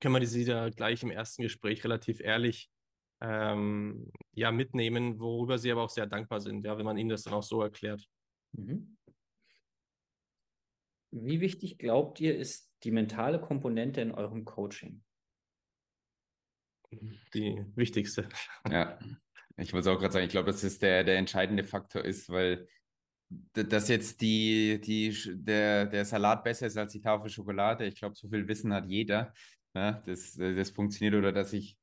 können wir sie da gleich im ersten Gespräch relativ ehrlich ähm, ja, mitnehmen, worüber sie aber auch sehr dankbar sind, ja, wenn man ihnen das dann auch so erklärt. Mhm. Wie wichtig glaubt ihr, ist die mentale Komponente in eurem Coaching? Die wichtigste. Ja, ich muss auch gerade sagen, ich glaube, dass es der, der entscheidende Faktor ist, weil dass jetzt die, die, der, der Salat besser ist als die Tafel Schokolade. Ich glaube, so viel Wissen hat jeder ja, das, äh, das funktioniert oder dass ich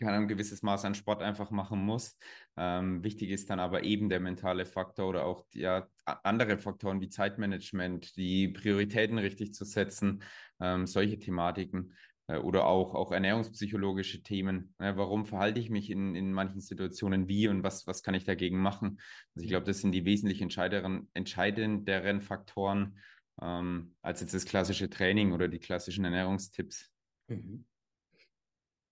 ein gewisses Maß an Sport einfach machen muss. Ähm, wichtig ist dann aber eben der mentale Faktor oder auch ja, andere Faktoren wie Zeitmanagement, die Prioritäten richtig zu setzen, ähm, solche Thematiken äh, oder auch, auch ernährungspsychologische Themen. Ja, warum verhalte ich mich in, in manchen Situationen wie und was, was kann ich dagegen machen? Also ich glaube, das sind die wesentlich entscheidenderen, entscheidenderen Faktoren ähm, als jetzt das klassische Training oder die klassischen Ernährungstipps. Mhm.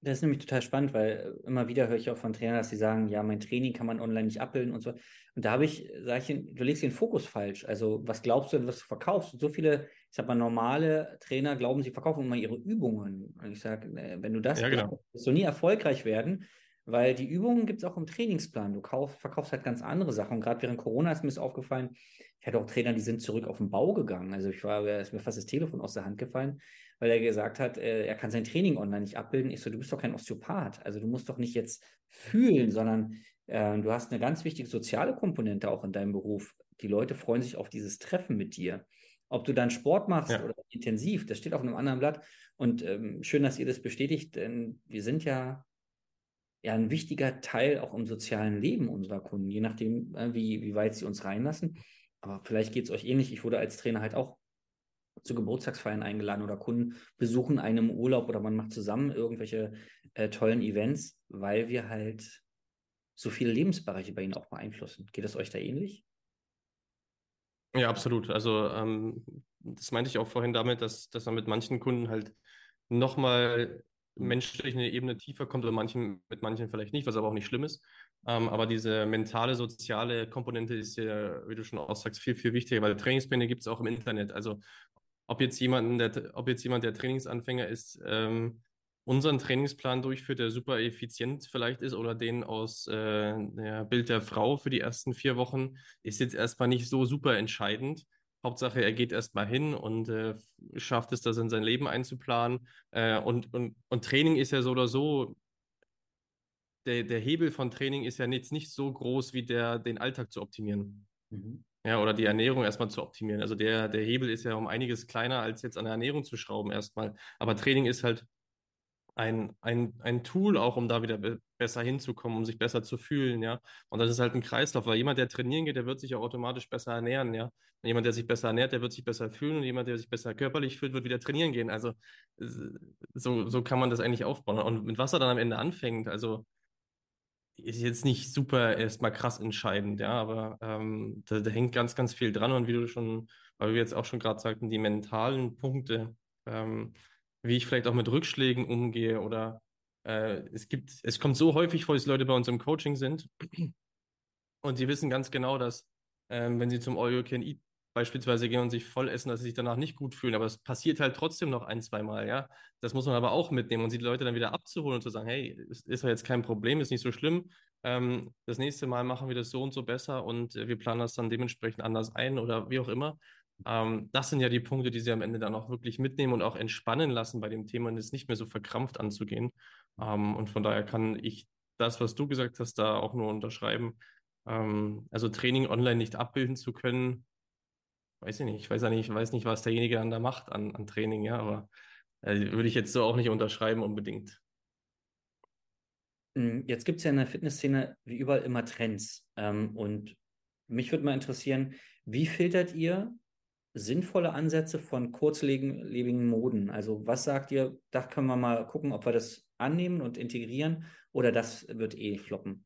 Das ist nämlich total spannend, weil immer wieder höre ich auch von Trainern, dass sie sagen, ja, mein Training kann man online nicht abbilden und so. Und da habe ich, sage ich, du legst den Fokus falsch. Also was glaubst du, was du verkaufst? Und so viele, ich sag mal, normale Trainer glauben, sie verkaufen immer ihre Übungen. Und ich sage, äh, wenn du das ja, genau. glaubst, wirst du nie erfolgreich werden, weil die Übungen gibt es auch im Trainingsplan. Du kauf, verkaufst halt ganz andere Sachen. Und gerade während Corona ist mir das aufgefallen, ich hatte auch Trainer, die sind zurück auf den Bau gegangen. Also ich war, ist mir fast das Telefon aus der Hand gefallen, weil er gesagt hat, äh, er kann sein Training online nicht abbilden. Ich so, du bist doch kein Osteopath. Also du musst doch nicht jetzt fühlen, sondern äh, du hast eine ganz wichtige soziale Komponente auch in deinem Beruf. Die Leute freuen sich auf dieses Treffen mit dir. Ob du dann Sport machst ja. oder intensiv, das steht auf einem anderen Blatt. Und ähm, schön, dass ihr das bestätigt, denn wir sind ja ja ein wichtiger Teil auch im sozialen Leben unserer Kunden, je nachdem, äh, wie, wie weit sie uns reinlassen. Aber vielleicht geht es euch ähnlich. Ich wurde als Trainer halt auch zu Geburtstagsfeiern eingeladen oder Kunden besuchen einen im Urlaub oder man macht zusammen irgendwelche äh, tollen Events, weil wir halt so viele Lebensbereiche bei ihnen auch beeinflussen. Geht es euch da ähnlich? Ja, absolut. Also ähm, das meinte ich auch vorhin damit, dass, dass man mit manchen Kunden halt nochmal menschlich eine Ebene tiefer kommt oder manchen, mit manchen vielleicht nicht, was aber auch nicht schlimm ist. Ähm, aber diese mentale, soziale Komponente ist ja, wie du schon auch sagst, viel, viel wichtiger, weil Trainingspläne gibt es auch im Internet. Also ob jetzt jemanden, der, ob jetzt jemand, der Trainingsanfänger ist, ähm, unseren Trainingsplan durchführt, der super effizient vielleicht ist, oder den aus äh, der Bild der Frau für die ersten vier Wochen, ist jetzt erstmal nicht so super entscheidend. Hauptsache, er geht erstmal hin und äh, schafft es, das in sein Leben einzuplanen. Äh, und, und, und Training ist ja so oder so, der, der Hebel von Training ist ja jetzt nicht so groß, wie der, den Alltag zu optimieren. Mhm. Ja, oder die Ernährung erstmal zu optimieren. Also der, der Hebel ist ja um einiges kleiner, als jetzt an der Ernährung zu schrauben erstmal. Aber Training ist halt ein, ein, ein Tool auch, um da wieder be besser hinzukommen, um sich besser zu fühlen, ja. Und das ist halt ein Kreislauf, weil jemand, der trainieren geht, der wird sich auch automatisch besser ernähren, ja. Und jemand, der sich besser ernährt, der wird sich besser fühlen und jemand, der sich besser körperlich fühlt, wird wieder trainieren gehen. Also so, so kann man das eigentlich aufbauen. Und mit was er dann am Ende anfängt, also ist jetzt nicht super erstmal krass entscheidend, ja, aber ähm, da, da, hängt ganz, ganz viel dran und wie du schon, weil wir jetzt auch schon gerade sagten, die mentalen Punkte, ähm, wie ich vielleicht auch mit Rückschlägen umgehe oder äh, es gibt, es kommt so häufig vor, dass Leute bei uns im Coaching sind und sie wissen ganz genau, dass ähm, wenn sie zum All You Can Eat beispielsweise gehen und sich voll essen, dass sie sich danach nicht gut fühlen. Aber es passiert halt trotzdem noch ein, zwei Mal, ja. Das muss man aber auch mitnehmen und die Leute dann wieder abzuholen und zu sagen, hey, ist, ist ja jetzt kein Problem, ist nicht so schlimm. Ähm, das nächste Mal machen wir das so und so besser und äh, wir planen das dann dementsprechend anders ein oder wie auch immer. Ähm, das sind ja die Punkte, die sie am Ende dann auch wirklich mitnehmen und auch entspannen lassen bei dem Thema und es nicht mehr so verkrampft anzugehen. Ähm, und von daher kann ich das, was du gesagt hast, da auch nur unterschreiben. Ähm, also Training online nicht abbilden zu können, weiß ich nicht. Ich weiß ja nicht, ich weiß nicht, was derjenige dann da macht an, an Training, ja, aber äh, würde ich jetzt so auch nicht unterschreiben unbedingt. Hm, jetzt gibt es ja in der Fitnessszene wie überall immer Trends. Ähm, und mich würde mal interessieren, wie filtert ihr sinnvolle Ansätze von kurzlebigen Moden? Also was sagt ihr, da können wir mal gucken, ob wir das annehmen und integrieren oder das wird eh floppen?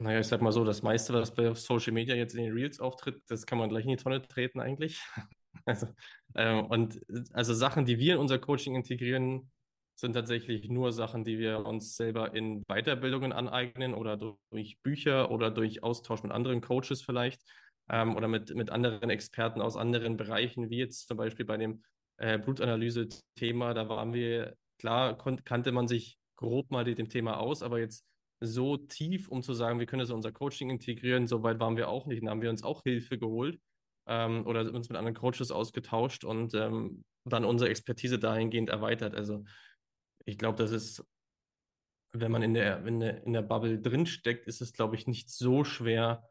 Naja, ich sag mal so, das meiste, was bei Social Media jetzt in den Reels auftritt, das kann man gleich in die Tonne treten eigentlich. also, äh, und also Sachen, die wir in unser Coaching integrieren, sind tatsächlich nur Sachen, die wir uns selber in Weiterbildungen aneignen oder durch Bücher oder durch Austausch mit anderen Coaches vielleicht ähm, oder mit, mit anderen Experten aus anderen Bereichen, wie jetzt zum Beispiel bei dem äh, Blutanalyse-Thema. Da waren wir, klar, kannte man sich grob mal dem Thema aus, aber jetzt so tief, um zu sagen, wir können das in unser Coaching integrieren. So weit waren wir auch nicht. Da haben wir uns auch Hilfe geholt ähm, oder uns mit anderen Coaches ausgetauscht und ähm, dann unsere Expertise dahingehend erweitert. Also ich glaube, das ist, wenn man in der, in der, in der Bubble drinsteckt, ist es, glaube ich, nicht so schwer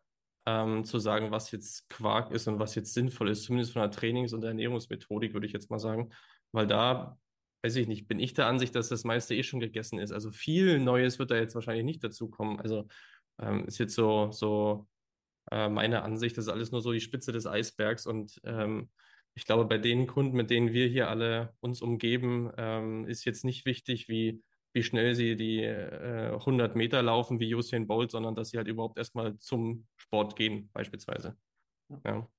ähm, zu sagen, was jetzt Quark ist und was jetzt sinnvoll ist, zumindest von der Trainings- und Ernährungsmethodik, würde ich jetzt mal sagen. Weil da weiß ich nicht, bin ich der Ansicht, dass das meiste eh schon gegessen ist. Also viel Neues wird da jetzt wahrscheinlich nicht dazu kommen. Also ähm, ist jetzt so, so äh, meine Ansicht, das ist alles nur so die Spitze des Eisbergs. Und ähm, ich glaube, bei den Kunden, mit denen wir hier alle uns umgeben, ähm, ist jetzt nicht wichtig, wie, wie schnell sie die äh, 100 Meter laufen wie Usain Bolt, sondern dass sie halt überhaupt erstmal zum Sport gehen, beispielsweise. Ja.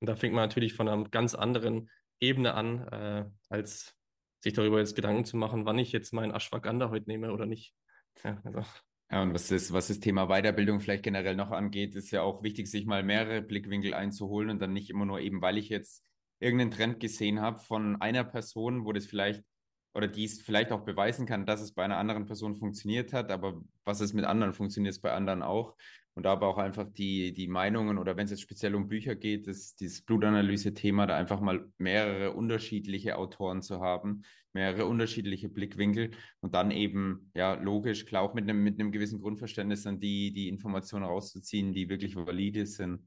Und da fängt man natürlich von einer ganz anderen Ebene an, äh, als sich darüber jetzt Gedanken zu machen, wann ich jetzt meinen Ashwagandha heute nehme oder nicht. Ja, also. Ja, und was das, was das Thema Weiterbildung vielleicht generell noch angeht, ist ja auch wichtig, sich mal mehrere Blickwinkel einzuholen und dann nicht immer nur eben, weil ich jetzt irgendeinen Trend gesehen habe von einer Person, wo das vielleicht oder die es vielleicht auch beweisen kann, dass es bei einer anderen Person funktioniert hat, aber was es mit anderen funktioniert, es bei anderen auch. Und da aber auch einfach die, die Meinungen oder wenn es jetzt speziell um Bücher geht, das, dieses Blutanalyse-Thema, da einfach mal mehrere unterschiedliche Autoren zu haben, mehrere unterschiedliche Blickwinkel und dann eben, ja, logisch, klar auch mit einem, mit einem gewissen Grundverständnis dann die, die Informationen rauszuziehen, die wirklich valide sind.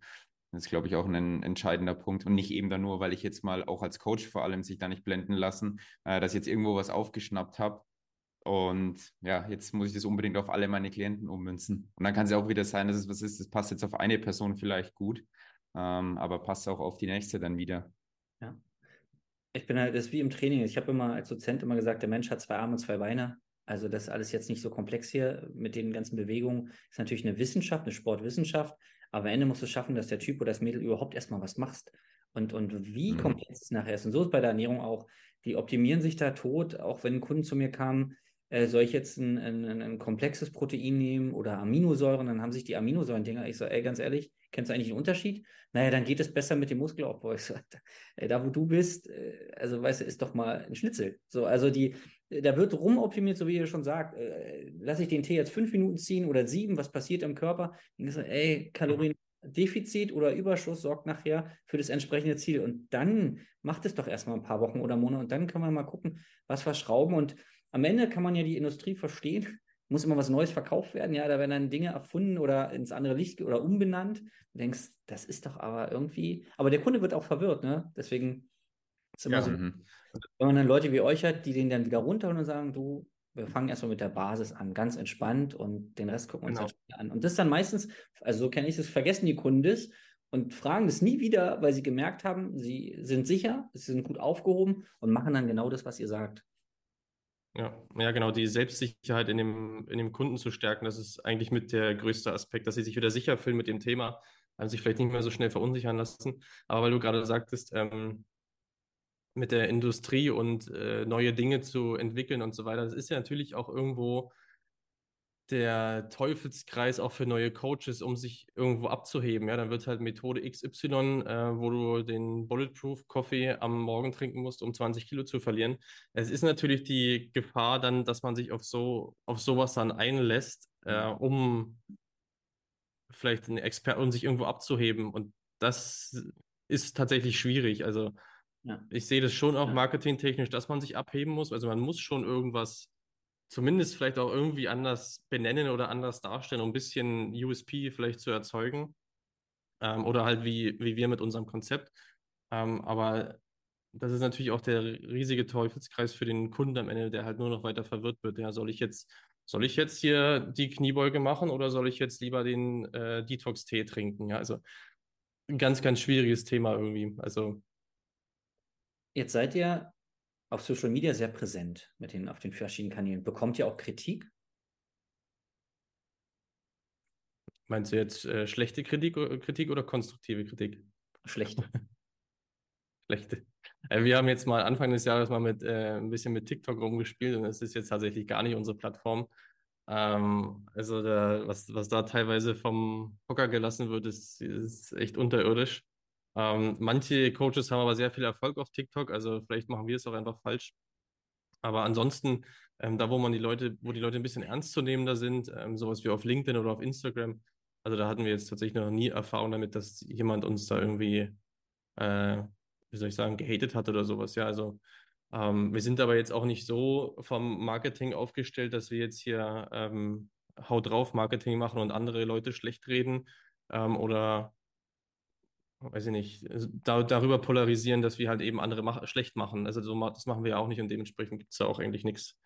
Das ist, glaube ich, auch ein entscheidender Punkt. Und nicht eben da nur, weil ich jetzt mal auch als Coach vor allem sich da nicht blenden lassen, äh, dass ich jetzt irgendwo was aufgeschnappt habe. Und ja, jetzt muss ich das unbedingt auf alle meine Klienten ummünzen. Und dann kann es ja auch wieder sein, dass es was ist, das passt jetzt auf eine Person vielleicht gut, ähm, aber passt auch auf die nächste dann wieder. Ja. Ich bin halt, das ist wie im Training. Ich habe immer als Dozent immer gesagt, der Mensch hat zwei Arme und zwei Beine. Also das ist alles jetzt nicht so komplex hier mit den ganzen Bewegungen. Ist natürlich eine Wissenschaft, eine Sportwissenschaft, aber am Ende musst du schaffen, dass der Typ oder das Mädel überhaupt erstmal was machst. Und, und wie mhm. komplex es nachher ist. Und so ist bei der Ernährung auch. Die optimieren sich da tot, auch wenn Kunden zu mir kamen, äh, soll ich jetzt ein, ein, ein, komplexes Protein nehmen oder Aminosäuren? Dann haben sich die Aminosäuren-Dinger, ich so, ey, ganz ehrlich, kennst du eigentlich den Unterschied? Naja, dann geht es besser mit dem Muskelaufbau. Ich so, ey, da wo du bist, äh, also weißt du, ist doch mal ein Schnitzel. So, also die, da wird rumoptimiert, so wie ihr schon sagt. Äh, lass ich den Tee jetzt fünf Minuten ziehen oder sieben, was passiert im Körper? Dann ist ey, Kaloriendefizit oder Überschuss sorgt nachher für das entsprechende Ziel. Und dann macht es doch erstmal ein paar Wochen oder Monate und dann kann man mal gucken, was wir schrauben. Und am Ende kann man ja die Industrie verstehen. Muss immer was Neues verkauft werden. Ja, da werden dann Dinge erfunden oder ins andere Licht oder umbenannt. Du denkst, das ist doch aber irgendwie. Aber der Kunde wird auch verwirrt, ne? Deswegen ist immer ja, so. Mhm. Wenn man dann Leute wie euch hat, die den dann wieder runterholen und sagen, du, wir fangen erstmal mit der Basis an, ganz entspannt und den Rest gucken wir uns genau. an. Und das dann meistens, also so kenne ich es, vergessen die Kunden das und fragen das nie wieder, weil sie gemerkt haben, sie sind sicher, sie sind gut aufgehoben und machen dann genau das, was ihr sagt. Ja, ja, genau, die Selbstsicherheit in dem, in dem Kunden zu stärken, das ist eigentlich mit der größte Aspekt, dass sie sich wieder sicher fühlen mit dem Thema, also sich vielleicht nicht mehr so schnell verunsichern lassen. Aber weil du gerade sagtest, ähm, mit der Industrie und äh, neue Dinge zu entwickeln und so weiter. Das ist ja natürlich auch irgendwo der Teufelskreis auch für neue Coaches, um sich irgendwo abzuheben. Ja, dann wird halt Methode XY, äh, wo du den Bulletproof Coffee am Morgen trinken musst, um 20 Kilo zu verlieren. Es ist natürlich die Gefahr dann, dass man sich auf so auf sowas dann einlässt, äh, um vielleicht einen Experten, um sich irgendwo abzuheben. Und das ist tatsächlich schwierig. Also ja. Ich sehe das schon auch ja. marketingtechnisch, dass man sich abheben muss. Also man muss schon irgendwas zumindest vielleicht auch irgendwie anders benennen oder anders darstellen, um ein bisschen USP vielleicht zu erzeugen. Ähm, oder halt wie, wie wir mit unserem Konzept. Ähm, aber das ist natürlich auch der riesige Teufelskreis für den Kunden am Ende, der halt nur noch weiter verwirrt wird. Ja, soll ich jetzt, soll ich jetzt hier die Kniebeuge machen oder soll ich jetzt lieber den äh, Detox-Tee trinken? Ja, also ein ganz, ganz schwieriges Thema irgendwie. Also Jetzt seid ihr auf Social Media sehr präsent mit den, auf den verschiedenen Kanälen. Bekommt ihr auch Kritik? Meinst du jetzt äh, schlechte Kritik, äh, Kritik oder konstruktive Kritik? Schlechte. schlechte. Äh, wir haben jetzt mal Anfang des Jahres mal mit äh, ein bisschen mit TikTok rumgespielt und es ist jetzt tatsächlich gar nicht unsere Plattform. Ähm, also der, was, was da teilweise vom Hocker gelassen wird, ist, ist echt unterirdisch. Ähm, manche Coaches haben aber sehr viel Erfolg auf TikTok, also vielleicht machen wir es auch einfach falsch. Aber ansonsten, ähm, da wo man die Leute, wo die Leute ein bisschen ernstzunehmender sind, ähm, sowas wie auf LinkedIn oder auf Instagram, also da hatten wir jetzt tatsächlich noch nie Erfahrung damit, dass jemand uns da irgendwie, äh, wie soll ich sagen, gehatet hat oder sowas. Ja, also ähm, wir sind aber jetzt auch nicht so vom Marketing aufgestellt, dass wir jetzt hier ähm, Haut drauf Marketing machen und andere Leute schlecht reden ähm, oder weiß ich nicht, da, darüber polarisieren, dass wir halt eben andere mach, schlecht machen. Also so, das machen wir ja auch nicht und dementsprechend gibt es da auch eigentlich nichts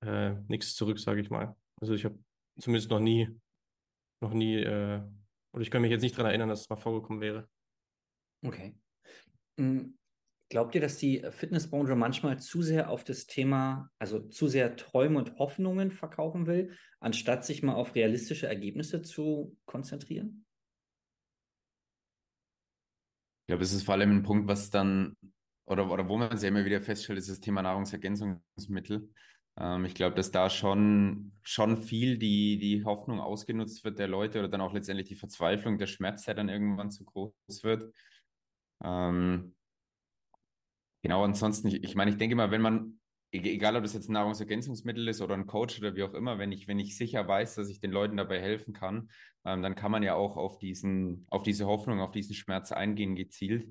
äh, zurück, sage ich mal. Also ich habe zumindest noch nie, noch nie, äh, oder ich kann mich jetzt nicht daran erinnern, dass es mal vorgekommen wäre. Okay. Hm, glaubt ihr, dass die Fitnessbranche manchmal zu sehr auf das Thema, also zu sehr Träume und Hoffnungen verkaufen will, anstatt sich mal auf realistische Ergebnisse zu konzentrieren? Ich glaube, es ist vor allem ein Punkt, was dann oder, oder wo man ja immer wieder feststellt, ist das Thema Nahrungsergänzungsmittel. Ähm, ich glaube, dass da schon, schon viel die, die Hoffnung ausgenutzt wird der Leute oder dann auch letztendlich die Verzweiflung, der Schmerz, der dann irgendwann zu groß wird. Ähm, genau, ansonsten, ich, ich meine, ich denke mal, wenn man, egal ob das jetzt ein Nahrungsergänzungsmittel ist oder ein Coach oder wie auch immer, wenn ich, wenn ich sicher weiß, dass ich den Leuten dabei helfen kann, ähm, dann kann man ja auch auf diesen, auf diese Hoffnung, auf diesen Schmerz eingehen, gezielt.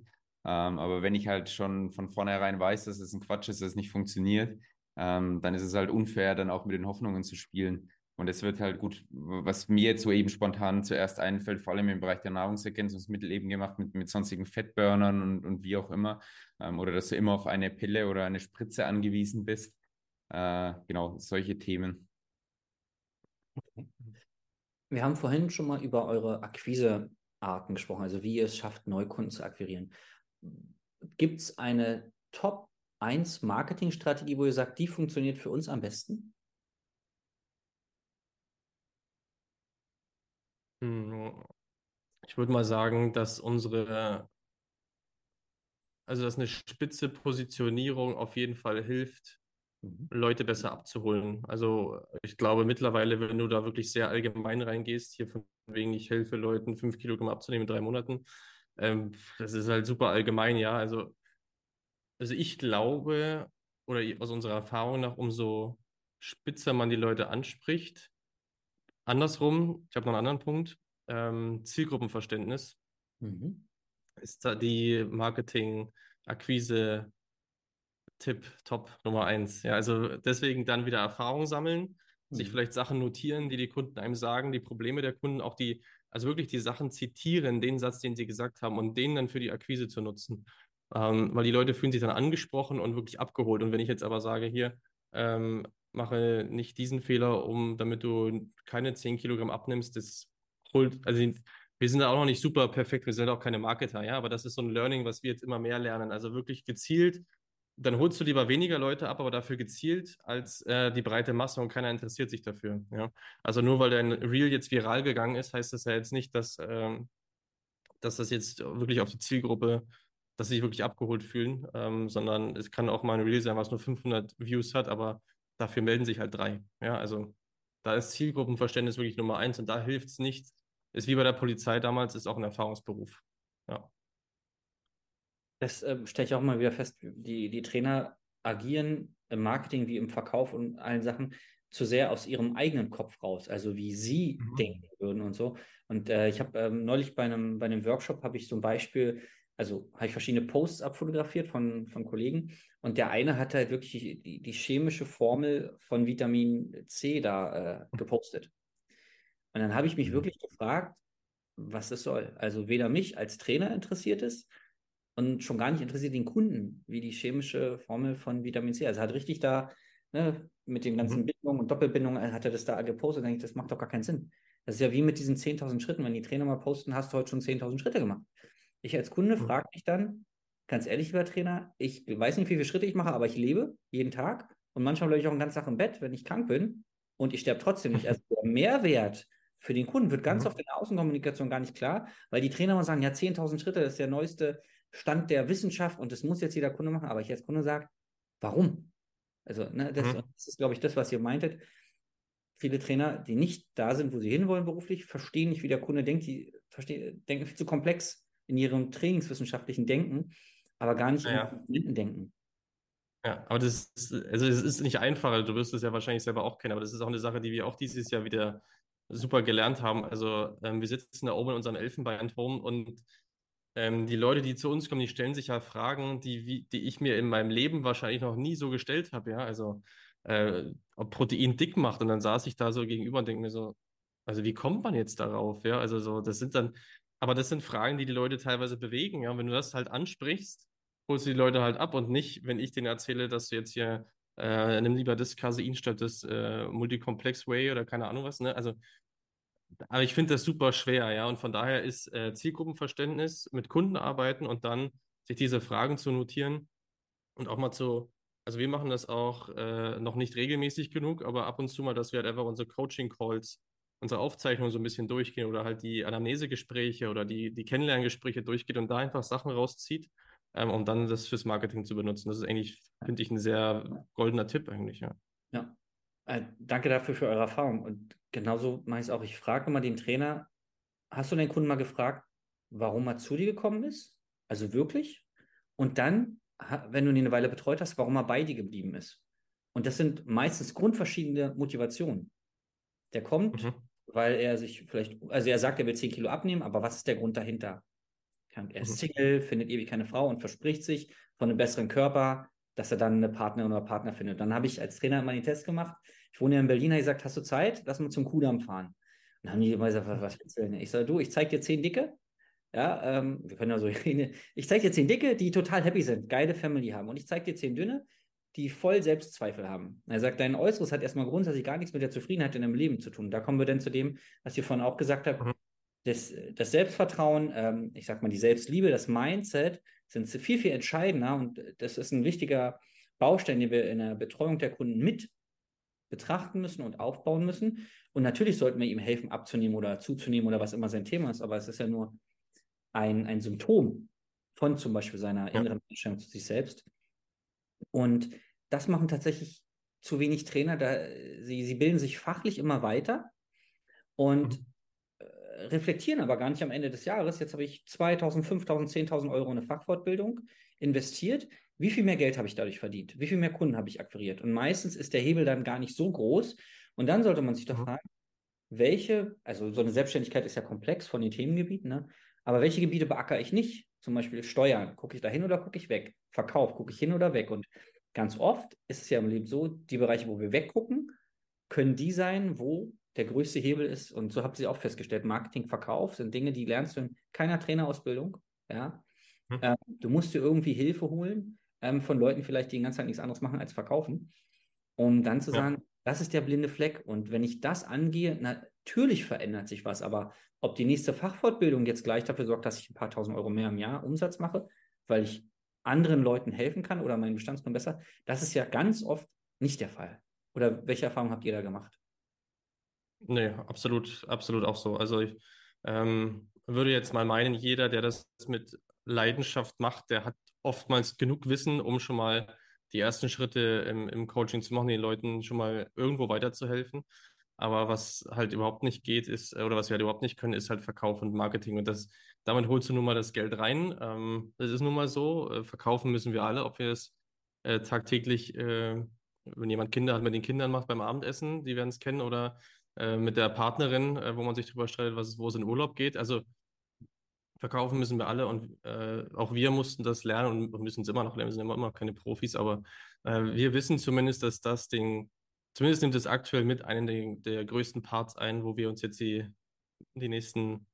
Ähm, aber wenn ich halt schon von vornherein weiß, dass es ein Quatsch ist, dass es nicht funktioniert, ähm, dann ist es halt unfair, dann auch mit den Hoffnungen zu spielen. Und es wird halt gut, was mir jetzt so eben spontan zuerst einfällt, vor allem im Bereich der Nahrungsergänzungsmittel eben gemacht mit, mit sonstigen Fettburnern und, und wie auch immer. Ähm, oder dass du immer auf eine Pille oder eine Spritze angewiesen bist. Äh, genau, solche Themen. Wir haben vorhin schon mal über eure Akquisearten gesprochen, also wie ihr es schafft, Neukunden zu akquirieren. Gibt es eine Top 1 Marketingstrategie, wo ihr sagt, die funktioniert für uns am besten? Ich würde mal sagen, dass unsere, also dass eine spitze Positionierung auf jeden Fall hilft, mhm. Leute besser abzuholen. Also ich glaube mittlerweile, wenn du da wirklich sehr allgemein reingehst, hier von wegen, ich helfe Leuten, fünf Kilogramm abzunehmen in drei Monaten, ähm, das ist halt super allgemein, ja. Also, also ich glaube, oder aus unserer Erfahrung nach, umso spitzer man die Leute anspricht, Andersrum, ich habe noch einen anderen Punkt, ähm, Zielgruppenverständnis mhm. ist da die Marketing, Akquise, Tipp, Top Nummer eins. Ja, also deswegen dann wieder Erfahrung sammeln, mhm. sich vielleicht Sachen notieren, die die Kunden einem sagen, die Probleme der Kunden, auch die, also wirklich die Sachen zitieren, den Satz, den sie gesagt haben und den dann für die Akquise zu nutzen. Ähm, weil die Leute fühlen sich dann angesprochen und wirklich abgeholt. Und wenn ich jetzt aber sage, hier, ähm, mache nicht diesen Fehler, um, damit du keine 10 Kilogramm abnimmst. Das holt, also wir sind da auch noch nicht super perfekt, wir sind auch keine Marketer, ja, aber das ist so ein Learning, was wir jetzt immer mehr lernen. Also wirklich gezielt, dann holst du lieber weniger Leute ab, aber dafür gezielt als äh, die breite Masse und keiner interessiert sich dafür. Ja? Also nur weil dein Reel jetzt viral gegangen ist, heißt das ja jetzt nicht, dass, ähm, dass das jetzt wirklich auf die Zielgruppe, dass sie sich wirklich abgeholt fühlen, ähm, sondern es kann auch mal ein Reel sein, was nur 500 Views hat, aber dafür melden sich halt drei. Ja, also da ist Zielgruppenverständnis wirklich Nummer eins und da hilft es nicht. Ist wie bei der Polizei damals, ist auch ein Erfahrungsberuf. Ja. Das äh, stelle ich auch mal wieder fest. Die, die Trainer agieren im Marketing wie im Verkauf und allen Sachen zu sehr aus ihrem eigenen Kopf raus, also wie sie mhm. denken würden und so. Und äh, ich habe ähm, neulich bei einem, bei einem Workshop habe ich so ein Beispiel also habe ich verschiedene Posts abfotografiert von, von Kollegen und der eine hat halt wirklich die, die chemische Formel von Vitamin C da äh, gepostet. Und dann habe ich mich mhm. wirklich gefragt, was das soll. Also weder mich als Trainer interessiert es und schon gar nicht interessiert den Kunden, wie die chemische Formel von Vitamin C. Also hat richtig da ne, mit den ganzen mhm. Bindungen und Doppelbindungen hat er das da gepostet. Denke ich, das macht doch gar keinen Sinn. Das ist ja wie mit diesen 10.000 Schritten. Wenn die Trainer mal posten, hast du heute schon 10.000 Schritte gemacht. Ich als Kunde mhm. frage mich dann, ganz ehrlich, lieber Trainer, ich weiß nicht, wie viele Schritte ich mache, aber ich lebe jeden Tag und manchmal bleibe ich auch einen ganzen Tag im Bett, wenn ich krank bin und ich sterbe trotzdem nicht. Also der Mehrwert für den Kunden wird ganz mhm. oft in der Außenkommunikation gar nicht klar, weil die Trainer mal sagen, ja, 10.000 Schritte, das ist der neueste Stand der Wissenschaft und das muss jetzt jeder Kunde machen, aber ich als Kunde sage, warum? Also, ne, das, mhm. das ist, glaube ich, das, was ihr meintet. Viele Trainer, die nicht da sind, wo sie hinwollen beruflich, verstehen nicht, wie der Kunde denkt, die verstehen, denken viel zu komplex in ihrem trainingswissenschaftlichen Denken, aber gar nicht ja. im Denken. Ja, aber das ist, also es ist nicht einfach, du wirst es ja wahrscheinlich selber auch kennen, aber das ist auch eine Sache, die wir auch dieses Jahr wieder super gelernt haben. Also ähm, wir sitzen da oben in unserem Elfenbeinturm und ähm, die Leute, die zu uns kommen, die stellen sich ja Fragen, die, wie, die ich mir in meinem Leben wahrscheinlich noch nie so gestellt habe, ja. Also äh, ob Protein dick macht. Und dann saß ich da so gegenüber und denke mir so, also wie kommt man jetzt darauf? Ja, also so, das sind dann, aber das sind Fragen, die die Leute teilweise bewegen. Ja, wenn du das halt ansprichst, holst du die Leute halt ab und nicht, wenn ich denen erzähle, dass du jetzt hier äh, nimm lieber das Casein statt das äh, Multicomplex Way oder keine Ahnung was. Ne? Also, aber ich finde das super schwer, ja. Und von daher ist äh, Zielgruppenverständnis mit Kunden arbeiten und dann sich diese Fragen zu notieren und auch mal zu, also wir machen das auch äh, noch nicht regelmäßig genug, aber ab und zu mal, dass wir halt einfach unsere Coaching-Calls unsere Aufzeichnung so ein bisschen durchgehen oder halt die Anamnesegespräche oder die, die Kennenlerngespräche durchgeht und da einfach Sachen rauszieht, ähm, um dann das fürs Marketing zu benutzen. Das ist eigentlich, finde ich, ein sehr goldener Tipp eigentlich, ja. Ja. Äh, danke dafür für eure Erfahrung. Und genauso mache ich es auch. Ich frage immer den Trainer, hast du den Kunden mal gefragt, warum er zu dir gekommen ist? Also wirklich? Und dann, wenn du ihn eine Weile betreut hast, warum er bei dir geblieben ist. Und das sind meistens grundverschiedene Motivationen. Der kommt, mhm. Weil er sich vielleicht, also er sagt, er will 10 Kilo abnehmen, aber was ist der Grund dahinter? Er ist mhm. Single, findet ewig keine Frau und verspricht sich von einem besseren Körper, dass er dann eine Partnerin oder Partner findet. Dann habe ich als Trainer immer den Test gemacht. Ich wohne ja in Berlin, habe gesagt, hast du Zeit? Lass mal zum Kudamm fahren. Und dann haben die immer gesagt, was willst du denn? Ich sage, du, ich zeige dir zehn Dicke. Ja, ähm, wir können ja so reden. Ich zeige dir zehn Dicke, die total happy sind, geile Family haben. Und ich zeige dir zehn Dünne, die voll Selbstzweifel haben. Er sagt, dein Äußeres hat erstmal grundsätzlich gar nichts mit der Zufriedenheit in deinem Leben zu tun. Da kommen wir dann zu dem, was ihr vorhin auch gesagt habt. Mhm. Das, das, Selbstvertrauen, ähm, ich sag mal, die Selbstliebe, das Mindset sind viel, viel entscheidender und das ist ein wichtiger Baustein, den wir in der Betreuung der Kunden mit betrachten müssen und aufbauen müssen. Und natürlich sollten wir ihm helfen, abzunehmen oder zuzunehmen oder was immer sein Thema ist, aber es ist ja nur ein, ein Symptom von zum Beispiel seiner inneren Einstellung zu sich selbst. Und das machen tatsächlich zu wenig Trainer. Da, sie, sie bilden sich fachlich immer weiter und mhm. Äh, reflektieren aber gar nicht am Ende des Jahres. Jetzt habe ich 2000, 5000, 10.000 Euro in eine Fachfortbildung investiert. Wie viel mehr Geld habe ich dadurch verdient? Wie viel mehr Kunden habe ich akquiriert? Und meistens ist der Hebel dann gar nicht so groß. Und dann sollte man sich doch mhm. fragen, welche, also so eine Selbstständigkeit ist ja komplex von den Themengebieten, ne? aber welche Gebiete beackere ich nicht? Zum Beispiel Steuern, gucke ich da hin oder gucke ich weg? Verkauf, gucke ich hin oder weg? Und ganz oft ist es ja im Leben so, die Bereiche, wo wir weggucken, können die sein, wo der größte Hebel ist. Und so habt ihr auch festgestellt, Marketing, Verkauf sind Dinge, die lernst du in keiner Trainerausbildung. Ja? Hm. Ähm, du musst dir irgendwie Hilfe holen ähm, von Leuten vielleicht, die den ganzen Tag nichts anderes machen als verkaufen, um dann zu ja. sagen, das ist der blinde Fleck. Und wenn ich das angehe, natürlich verändert sich was, aber ob die nächste Fachfortbildung jetzt gleich dafür sorgt, dass ich ein paar tausend Euro mehr im Jahr Umsatz mache, weil ich anderen Leuten helfen kann oder meinen Bestandskunden besser, das ist ja ganz oft nicht der Fall. Oder welche Erfahrungen habt ihr da gemacht? Nee, absolut, absolut auch so. Also ich ähm, würde jetzt mal meinen, jeder, der das mit Leidenschaft macht, der hat oftmals genug Wissen, um schon mal die ersten Schritte im, im Coaching zu machen, den Leuten schon mal irgendwo weiterzuhelfen. Aber was halt überhaupt nicht geht, ist, oder was wir halt überhaupt nicht können, ist halt Verkauf und Marketing. Und das, damit holst du nun mal das Geld rein. Ähm, das ist nun mal so. Äh, verkaufen müssen wir alle, ob wir es äh, tagtäglich, äh, wenn jemand Kinder hat, mit den Kindern macht beim Abendessen, die werden es kennen, oder äh, mit der Partnerin, äh, wo man sich darüber streitet, was, wo es in Urlaub geht. Also verkaufen müssen wir alle und äh, auch wir mussten das lernen und müssen es immer noch lernen. Wir sind immer, immer keine Profis, aber wir wissen zumindest, dass das den, zumindest nimmt es aktuell mit einen der, der größten Parts ein, wo wir uns jetzt die, die nächsten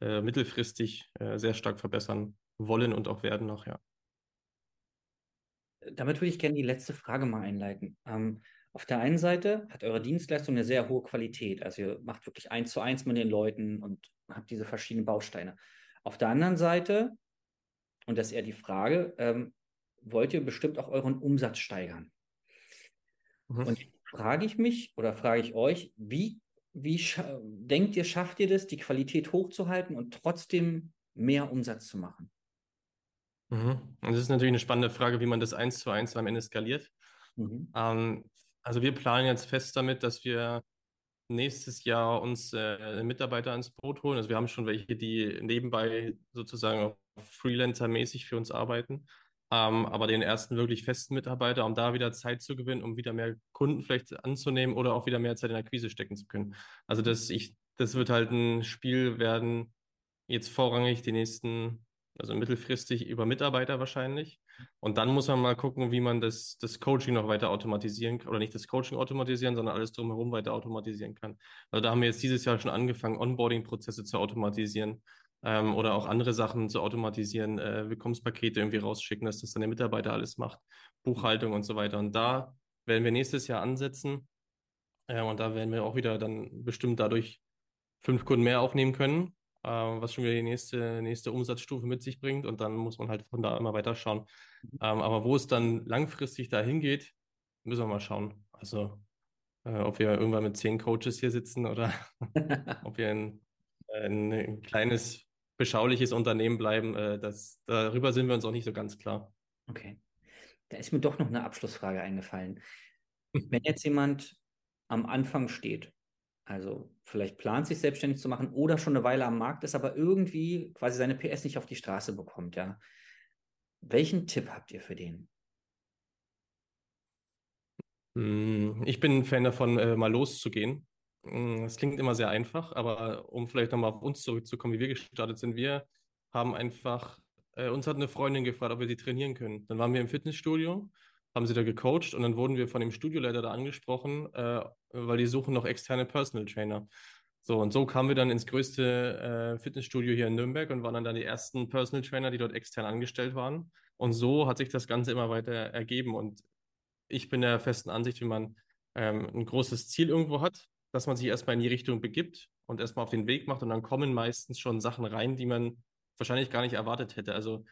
äh, mittelfristig äh, sehr stark verbessern wollen und auch werden noch, ja. Damit würde ich gerne die letzte Frage mal einleiten. Ähm, auf der einen Seite hat eure Dienstleistung eine sehr hohe Qualität. Also ihr macht wirklich eins zu eins mit den Leuten und habt diese verschiedenen Bausteine. Auf der anderen Seite, und das ist eher die Frage, ähm, wollt ihr bestimmt auch euren Umsatz steigern? Mhm. Und frage ich mich oder frage ich euch, wie, wie denkt ihr, schafft ihr das, die Qualität hochzuhalten und trotzdem mehr Umsatz zu machen? Mhm. Und das ist natürlich eine spannende Frage, wie man das eins zu eins am Ende skaliert. Mhm. Ähm, also wir planen jetzt fest damit, dass wir nächstes Jahr uns äh, Mitarbeiter ans Boot holen. Also wir haben schon welche, die nebenbei sozusagen Freelancer-mäßig für uns arbeiten. Ähm, aber den ersten wirklich festen Mitarbeiter, um da wieder Zeit zu gewinnen, um wieder mehr Kunden vielleicht anzunehmen oder auch wieder mehr Zeit in der Akquise stecken zu können. Also das, ich, das wird halt ein Spiel werden, jetzt vorrangig die nächsten also mittelfristig über Mitarbeiter wahrscheinlich. Und dann muss man mal gucken, wie man das, das Coaching noch weiter automatisieren kann, oder nicht das Coaching automatisieren, sondern alles drumherum weiter automatisieren kann. Also da haben wir jetzt dieses Jahr schon angefangen, Onboarding-Prozesse zu automatisieren ähm, oder auch andere Sachen zu automatisieren, äh, Willkommenspakete irgendwie rausschicken, dass das dann der Mitarbeiter alles macht, Buchhaltung und so weiter. Und da werden wir nächstes Jahr ansetzen. Äh, und da werden wir auch wieder dann bestimmt dadurch fünf Kunden mehr aufnehmen können äh, was schon wieder die nächste, nächste Umsatzstufe mit sich bringt. Und dann muss man halt von da immer weiter schauen. Ähm, aber wo es dann langfristig dahin geht, müssen wir mal schauen. Also, äh, ob wir irgendwann mit zehn Coaches hier sitzen oder ob wir ein, ein, ein, kleines beschauliches Unternehmen bleiben. Äh, das, darüber sind wir uns auch nicht so ganz klar. Okay. Da ist mir doch noch eine Abschlussfrage eingefallen. Wenn jetzt jemand am Anfang steht, also vielleicht plant sich selbstständig zu machen oder schon eine Weile am Markt ist, aber irgendwie quasi seine PS nicht auf die Straße bekommt, ja. Welchen Tipp habt ihr für den? Hm, ich bin ein Fan davon, äh, mal loszugehen. Das klingt immer sehr einfach, aber um vielleicht nochmal auf uns zurückzukommen, wie wir gestartet sind, wir haben einfach, äh, uns hat eine Freundin gefragt, ob wir sie trainieren können. Dann waren wir im Fitnessstudio, haben sie da gecoacht und dann wurden wir von dem Studioleiter da angesprochen, äh, weil die suchen noch externe Personal Trainer. So, und so kamen wir dann ins größte äh, Fitnessstudio hier in Nürnberg und waren dann, dann die ersten Personal Trainer, die dort extern angestellt waren. Und so hat sich das Ganze immer weiter ergeben. Und ich bin der festen Ansicht, wenn man ähm, ein großes Ziel irgendwo hat, dass man sich erstmal in die Richtung begibt und erstmal auf den Weg macht und dann kommen meistens schon Sachen rein, die man wahrscheinlich gar nicht erwartet hätte. Also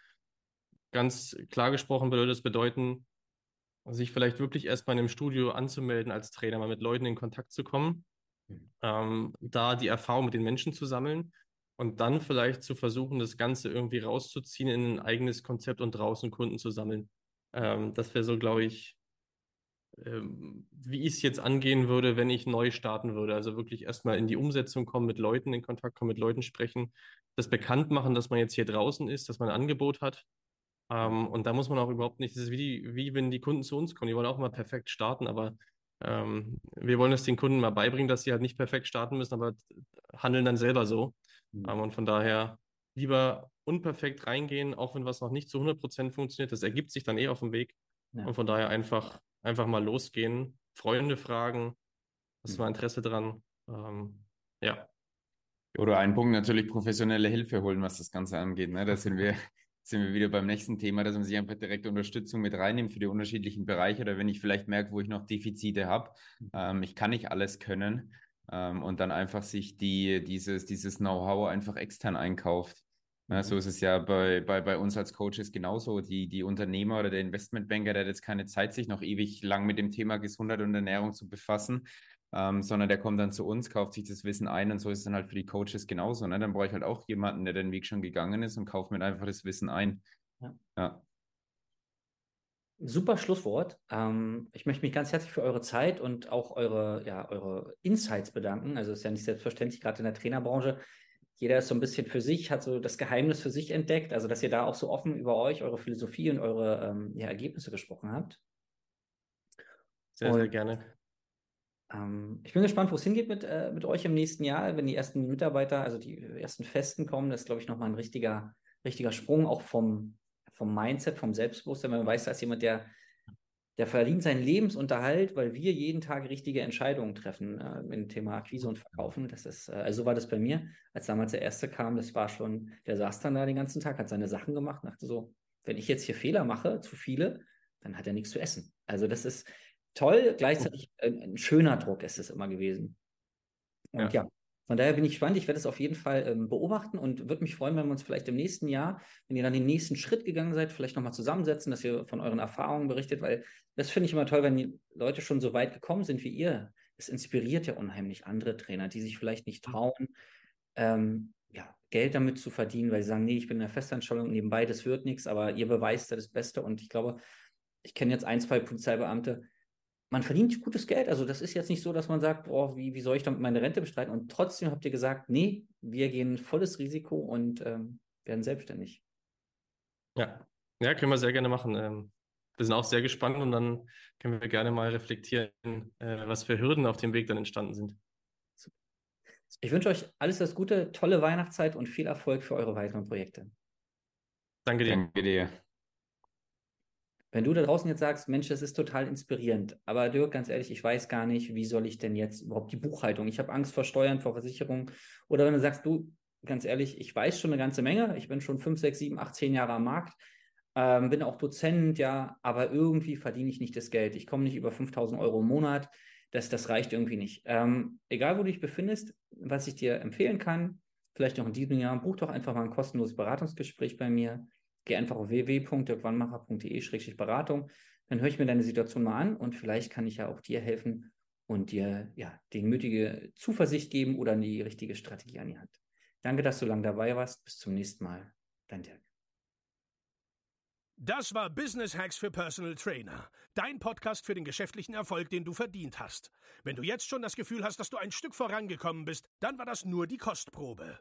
ganz klar gesprochen würde das bedeuten, sich vielleicht wirklich erstmal in einem Studio anzumelden als Trainer, mal mit Leuten in Kontakt zu kommen, mhm. ähm, da die Erfahrung mit den Menschen zu sammeln und dann vielleicht zu versuchen, das Ganze irgendwie rauszuziehen in ein eigenes Konzept und draußen Kunden zu sammeln. Ähm, das wäre so, glaube ich, wie ich es jetzt angehen würde, wenn ich neu starten würde. Also wirklich erstmal in die Umsetzung kommen, mit Leuten in Kontakt kommen, mit Leuten sprechen, das bekannt machen, dass man jetzt hier draußen ist, dass man ein Angebot hat. Ähm, und da muss man auch überhaupt nicht, das ist wie, die, wie wenn die Kunden zu uns kommen, die wollen auch mal perfekt starten, aber ähm, wir wollen es den Kunden mal beibringen, dass sie halt nicht perfekt starten müssen, aber handeln dann selber so. Mhm. Ähm, und von daher lieber unperfekt reingehen, auch wenn was noch nicht zu 100% funktioniert. Das ergibt sich dann eh auf dem Weg. Ja. Und von daher einfach einfach mal losgehen, Freunde fragen, hast du mal Interesse dran? Ähm, ja. Oder ein Punkt natürlich professionelle Hilfe holen, was das Ganze angeht. Ne? Da sind wir, sind wir wieder beim nächsten Thema, dass man sich einfach direkt Unterstützung mit reinnimmt für die unterschiedlichen Bereiche oder wenn ich vielleicht merke, wo ich noch Defizite habe. Ähm, ich kann nicht alles können ähm, und dann einfach sich die, dieses, dieses Know-how einfach extern einkauft. Ja, so ist es ja bei, bei, bei uns als Coaches genauso. Die, die Unternehmer oder der Investmentbanker, der hat jetzt keine Zeit, sich noch ewig lang mit dem Thema Gesundheit und Ernährung zu befassen, ähm, sondern der kommt dann zu uns, kauft sich das Wissen ein und so ist es dann halt für die Coaches genauso. Ne? Dann brauche ich halt auch jemanden, der den Weg schon gegangen ist und kauft mir einfach das Wissen ein. Ja. ja. Super Schlusswort. Ähm, ich möchte mich ganz herzlich für eure Zeit und auch eure, ja, eure Insights bedanken. Also es ist ja nicht selbstverständlich, gerade in der Trainerbranche jeder ist so ein bisschen für sich, hat so das Geheimnis für sich entdeckt. Also, dass ihr da auch so offen über euch, eure Philosophie und eure ähm, ja, Ergebnisse gesprochen habt. Sehr, und, sehr gerne. Ähm, ich bin gespannt, wo es hingeht mit, äh, mit euch im nächsten Jahr, wenn die ersten Mitarbeiter, also die ersten Festen kommen. Das ist, glaube ich, nochmal ein richtiger, richtiger Sprung, auch vom, vom Mindset, vom Selbstbewusstsein, wenn man weiß, da ist jemand, der der verdient seinen Lebensunterhalt, weil wir jeden Tag richtige Entscheidungen treffen äh, im Thema Akquise und Verkaufen. Das ist, äh, also so war das bei mir, als damals der erste kam, das war schon, der saß dann da den ganzen Tag, hat seine Sachen gemacht, dachte so, wenn ich jetzt hier Fehler mache, zu viele, dann hat er nichts zu essen. Also das ist toll, gleichzeitig ein, ein schöner Druck ist es immer gewesen. Und ja, ja von daher bin ich gespannt. Ich werde es auf jeden Fall ähm, beobachten und würde mich freuen, wenn wir uns vielleicht im nächsten Jahr, wenn ihr dann den nächsten Schritt gegangen seid, vielleicht nochmal zusammensetzen, dass ihr von euren Erfahrungen berichtet, weil das finde ich immer toll, wenn die Leute schon so weit gekommen sind wie ihr. Es inspiriert ja unheimlich andere Trainer, die sich vielleicht nicht trauen, ähm, ja, Geld damit zu verdienen, weil sie sagen, nee, ich bin in der Festanstellung nebenbei, das wird nichts, aber ihr beweist ja das Beste. Und ich glaube, ich kenne jetzt ein, zwei Polizeibeamte, man verdient gutes Geld. Also das ist jetzt nicht so, dass man sagt, boah, wie, wie soll ich damit meine Rente bestreiten? Und trotzdem habt ihr gesagt, nee, wir gehen volles Risiko und ähm, werden selbstständig. Ja. ja, können wir sehr gerne machen. Ähm, wir sind auch sehr gespannt und dann können wir gerne mal reflektieren, äh, was für Hürden auf dem Weg dann entstanden sind. Ich wünsche euch alles das Gute, tolle Weihnachtszeit und viel Erfolg für eure weiteren Projekte. Danke dir. Danke dir. Wenn du da draußen jetzt sagst, Mensch, das ist total inspirierend, aber Dirk, ganz ehrlich, ich weiß gar nicht, wie soll ich denn jetzt überhaupt die Buchhaltung? Ich habe Angst vor Steuern, vor Versicherungen. Oder wenn du sagst, du, ganz ehrlich, ich weiß schon eine ganze Menge, ich bin schon fünf, sechs, sieben, acht, zehn Jahre am Markt, ähm, bin auch Dozent, ja, aber irgendwie verdiene ich nicht das Geld. Ich komme nicht über 5000 Euro im Monat. Das, das reicht irgendwie nicht. Ähm, egal, wo du dich befindest, was ich dir empfehlen kann, vielleicht noch in diesem Jahr, buch doch einfach mal ein kostenloses Beratungsgespräch bei mir. Geh einfach auf www.dirkwannmacher.de-beratung. Dann höre ich mir deine Situation mal an und vielleicht kann ich ja auch dir helfen und dir ja die nötige Zuversicht geben oder die richtige Strategie an die Hand. Danke, dass du lang dabei warst. Bis zum nächsten Mal. Dein Dirk. Das war Business Hacks für Personal Trainer. Dein Podcast für den geschäftlichen Erfolg, den du verdient hast. Wenn du jetzt schon das Gefühl hast, dass du ein Stück vorangekommen bist, dann war das nur die Kostprobe.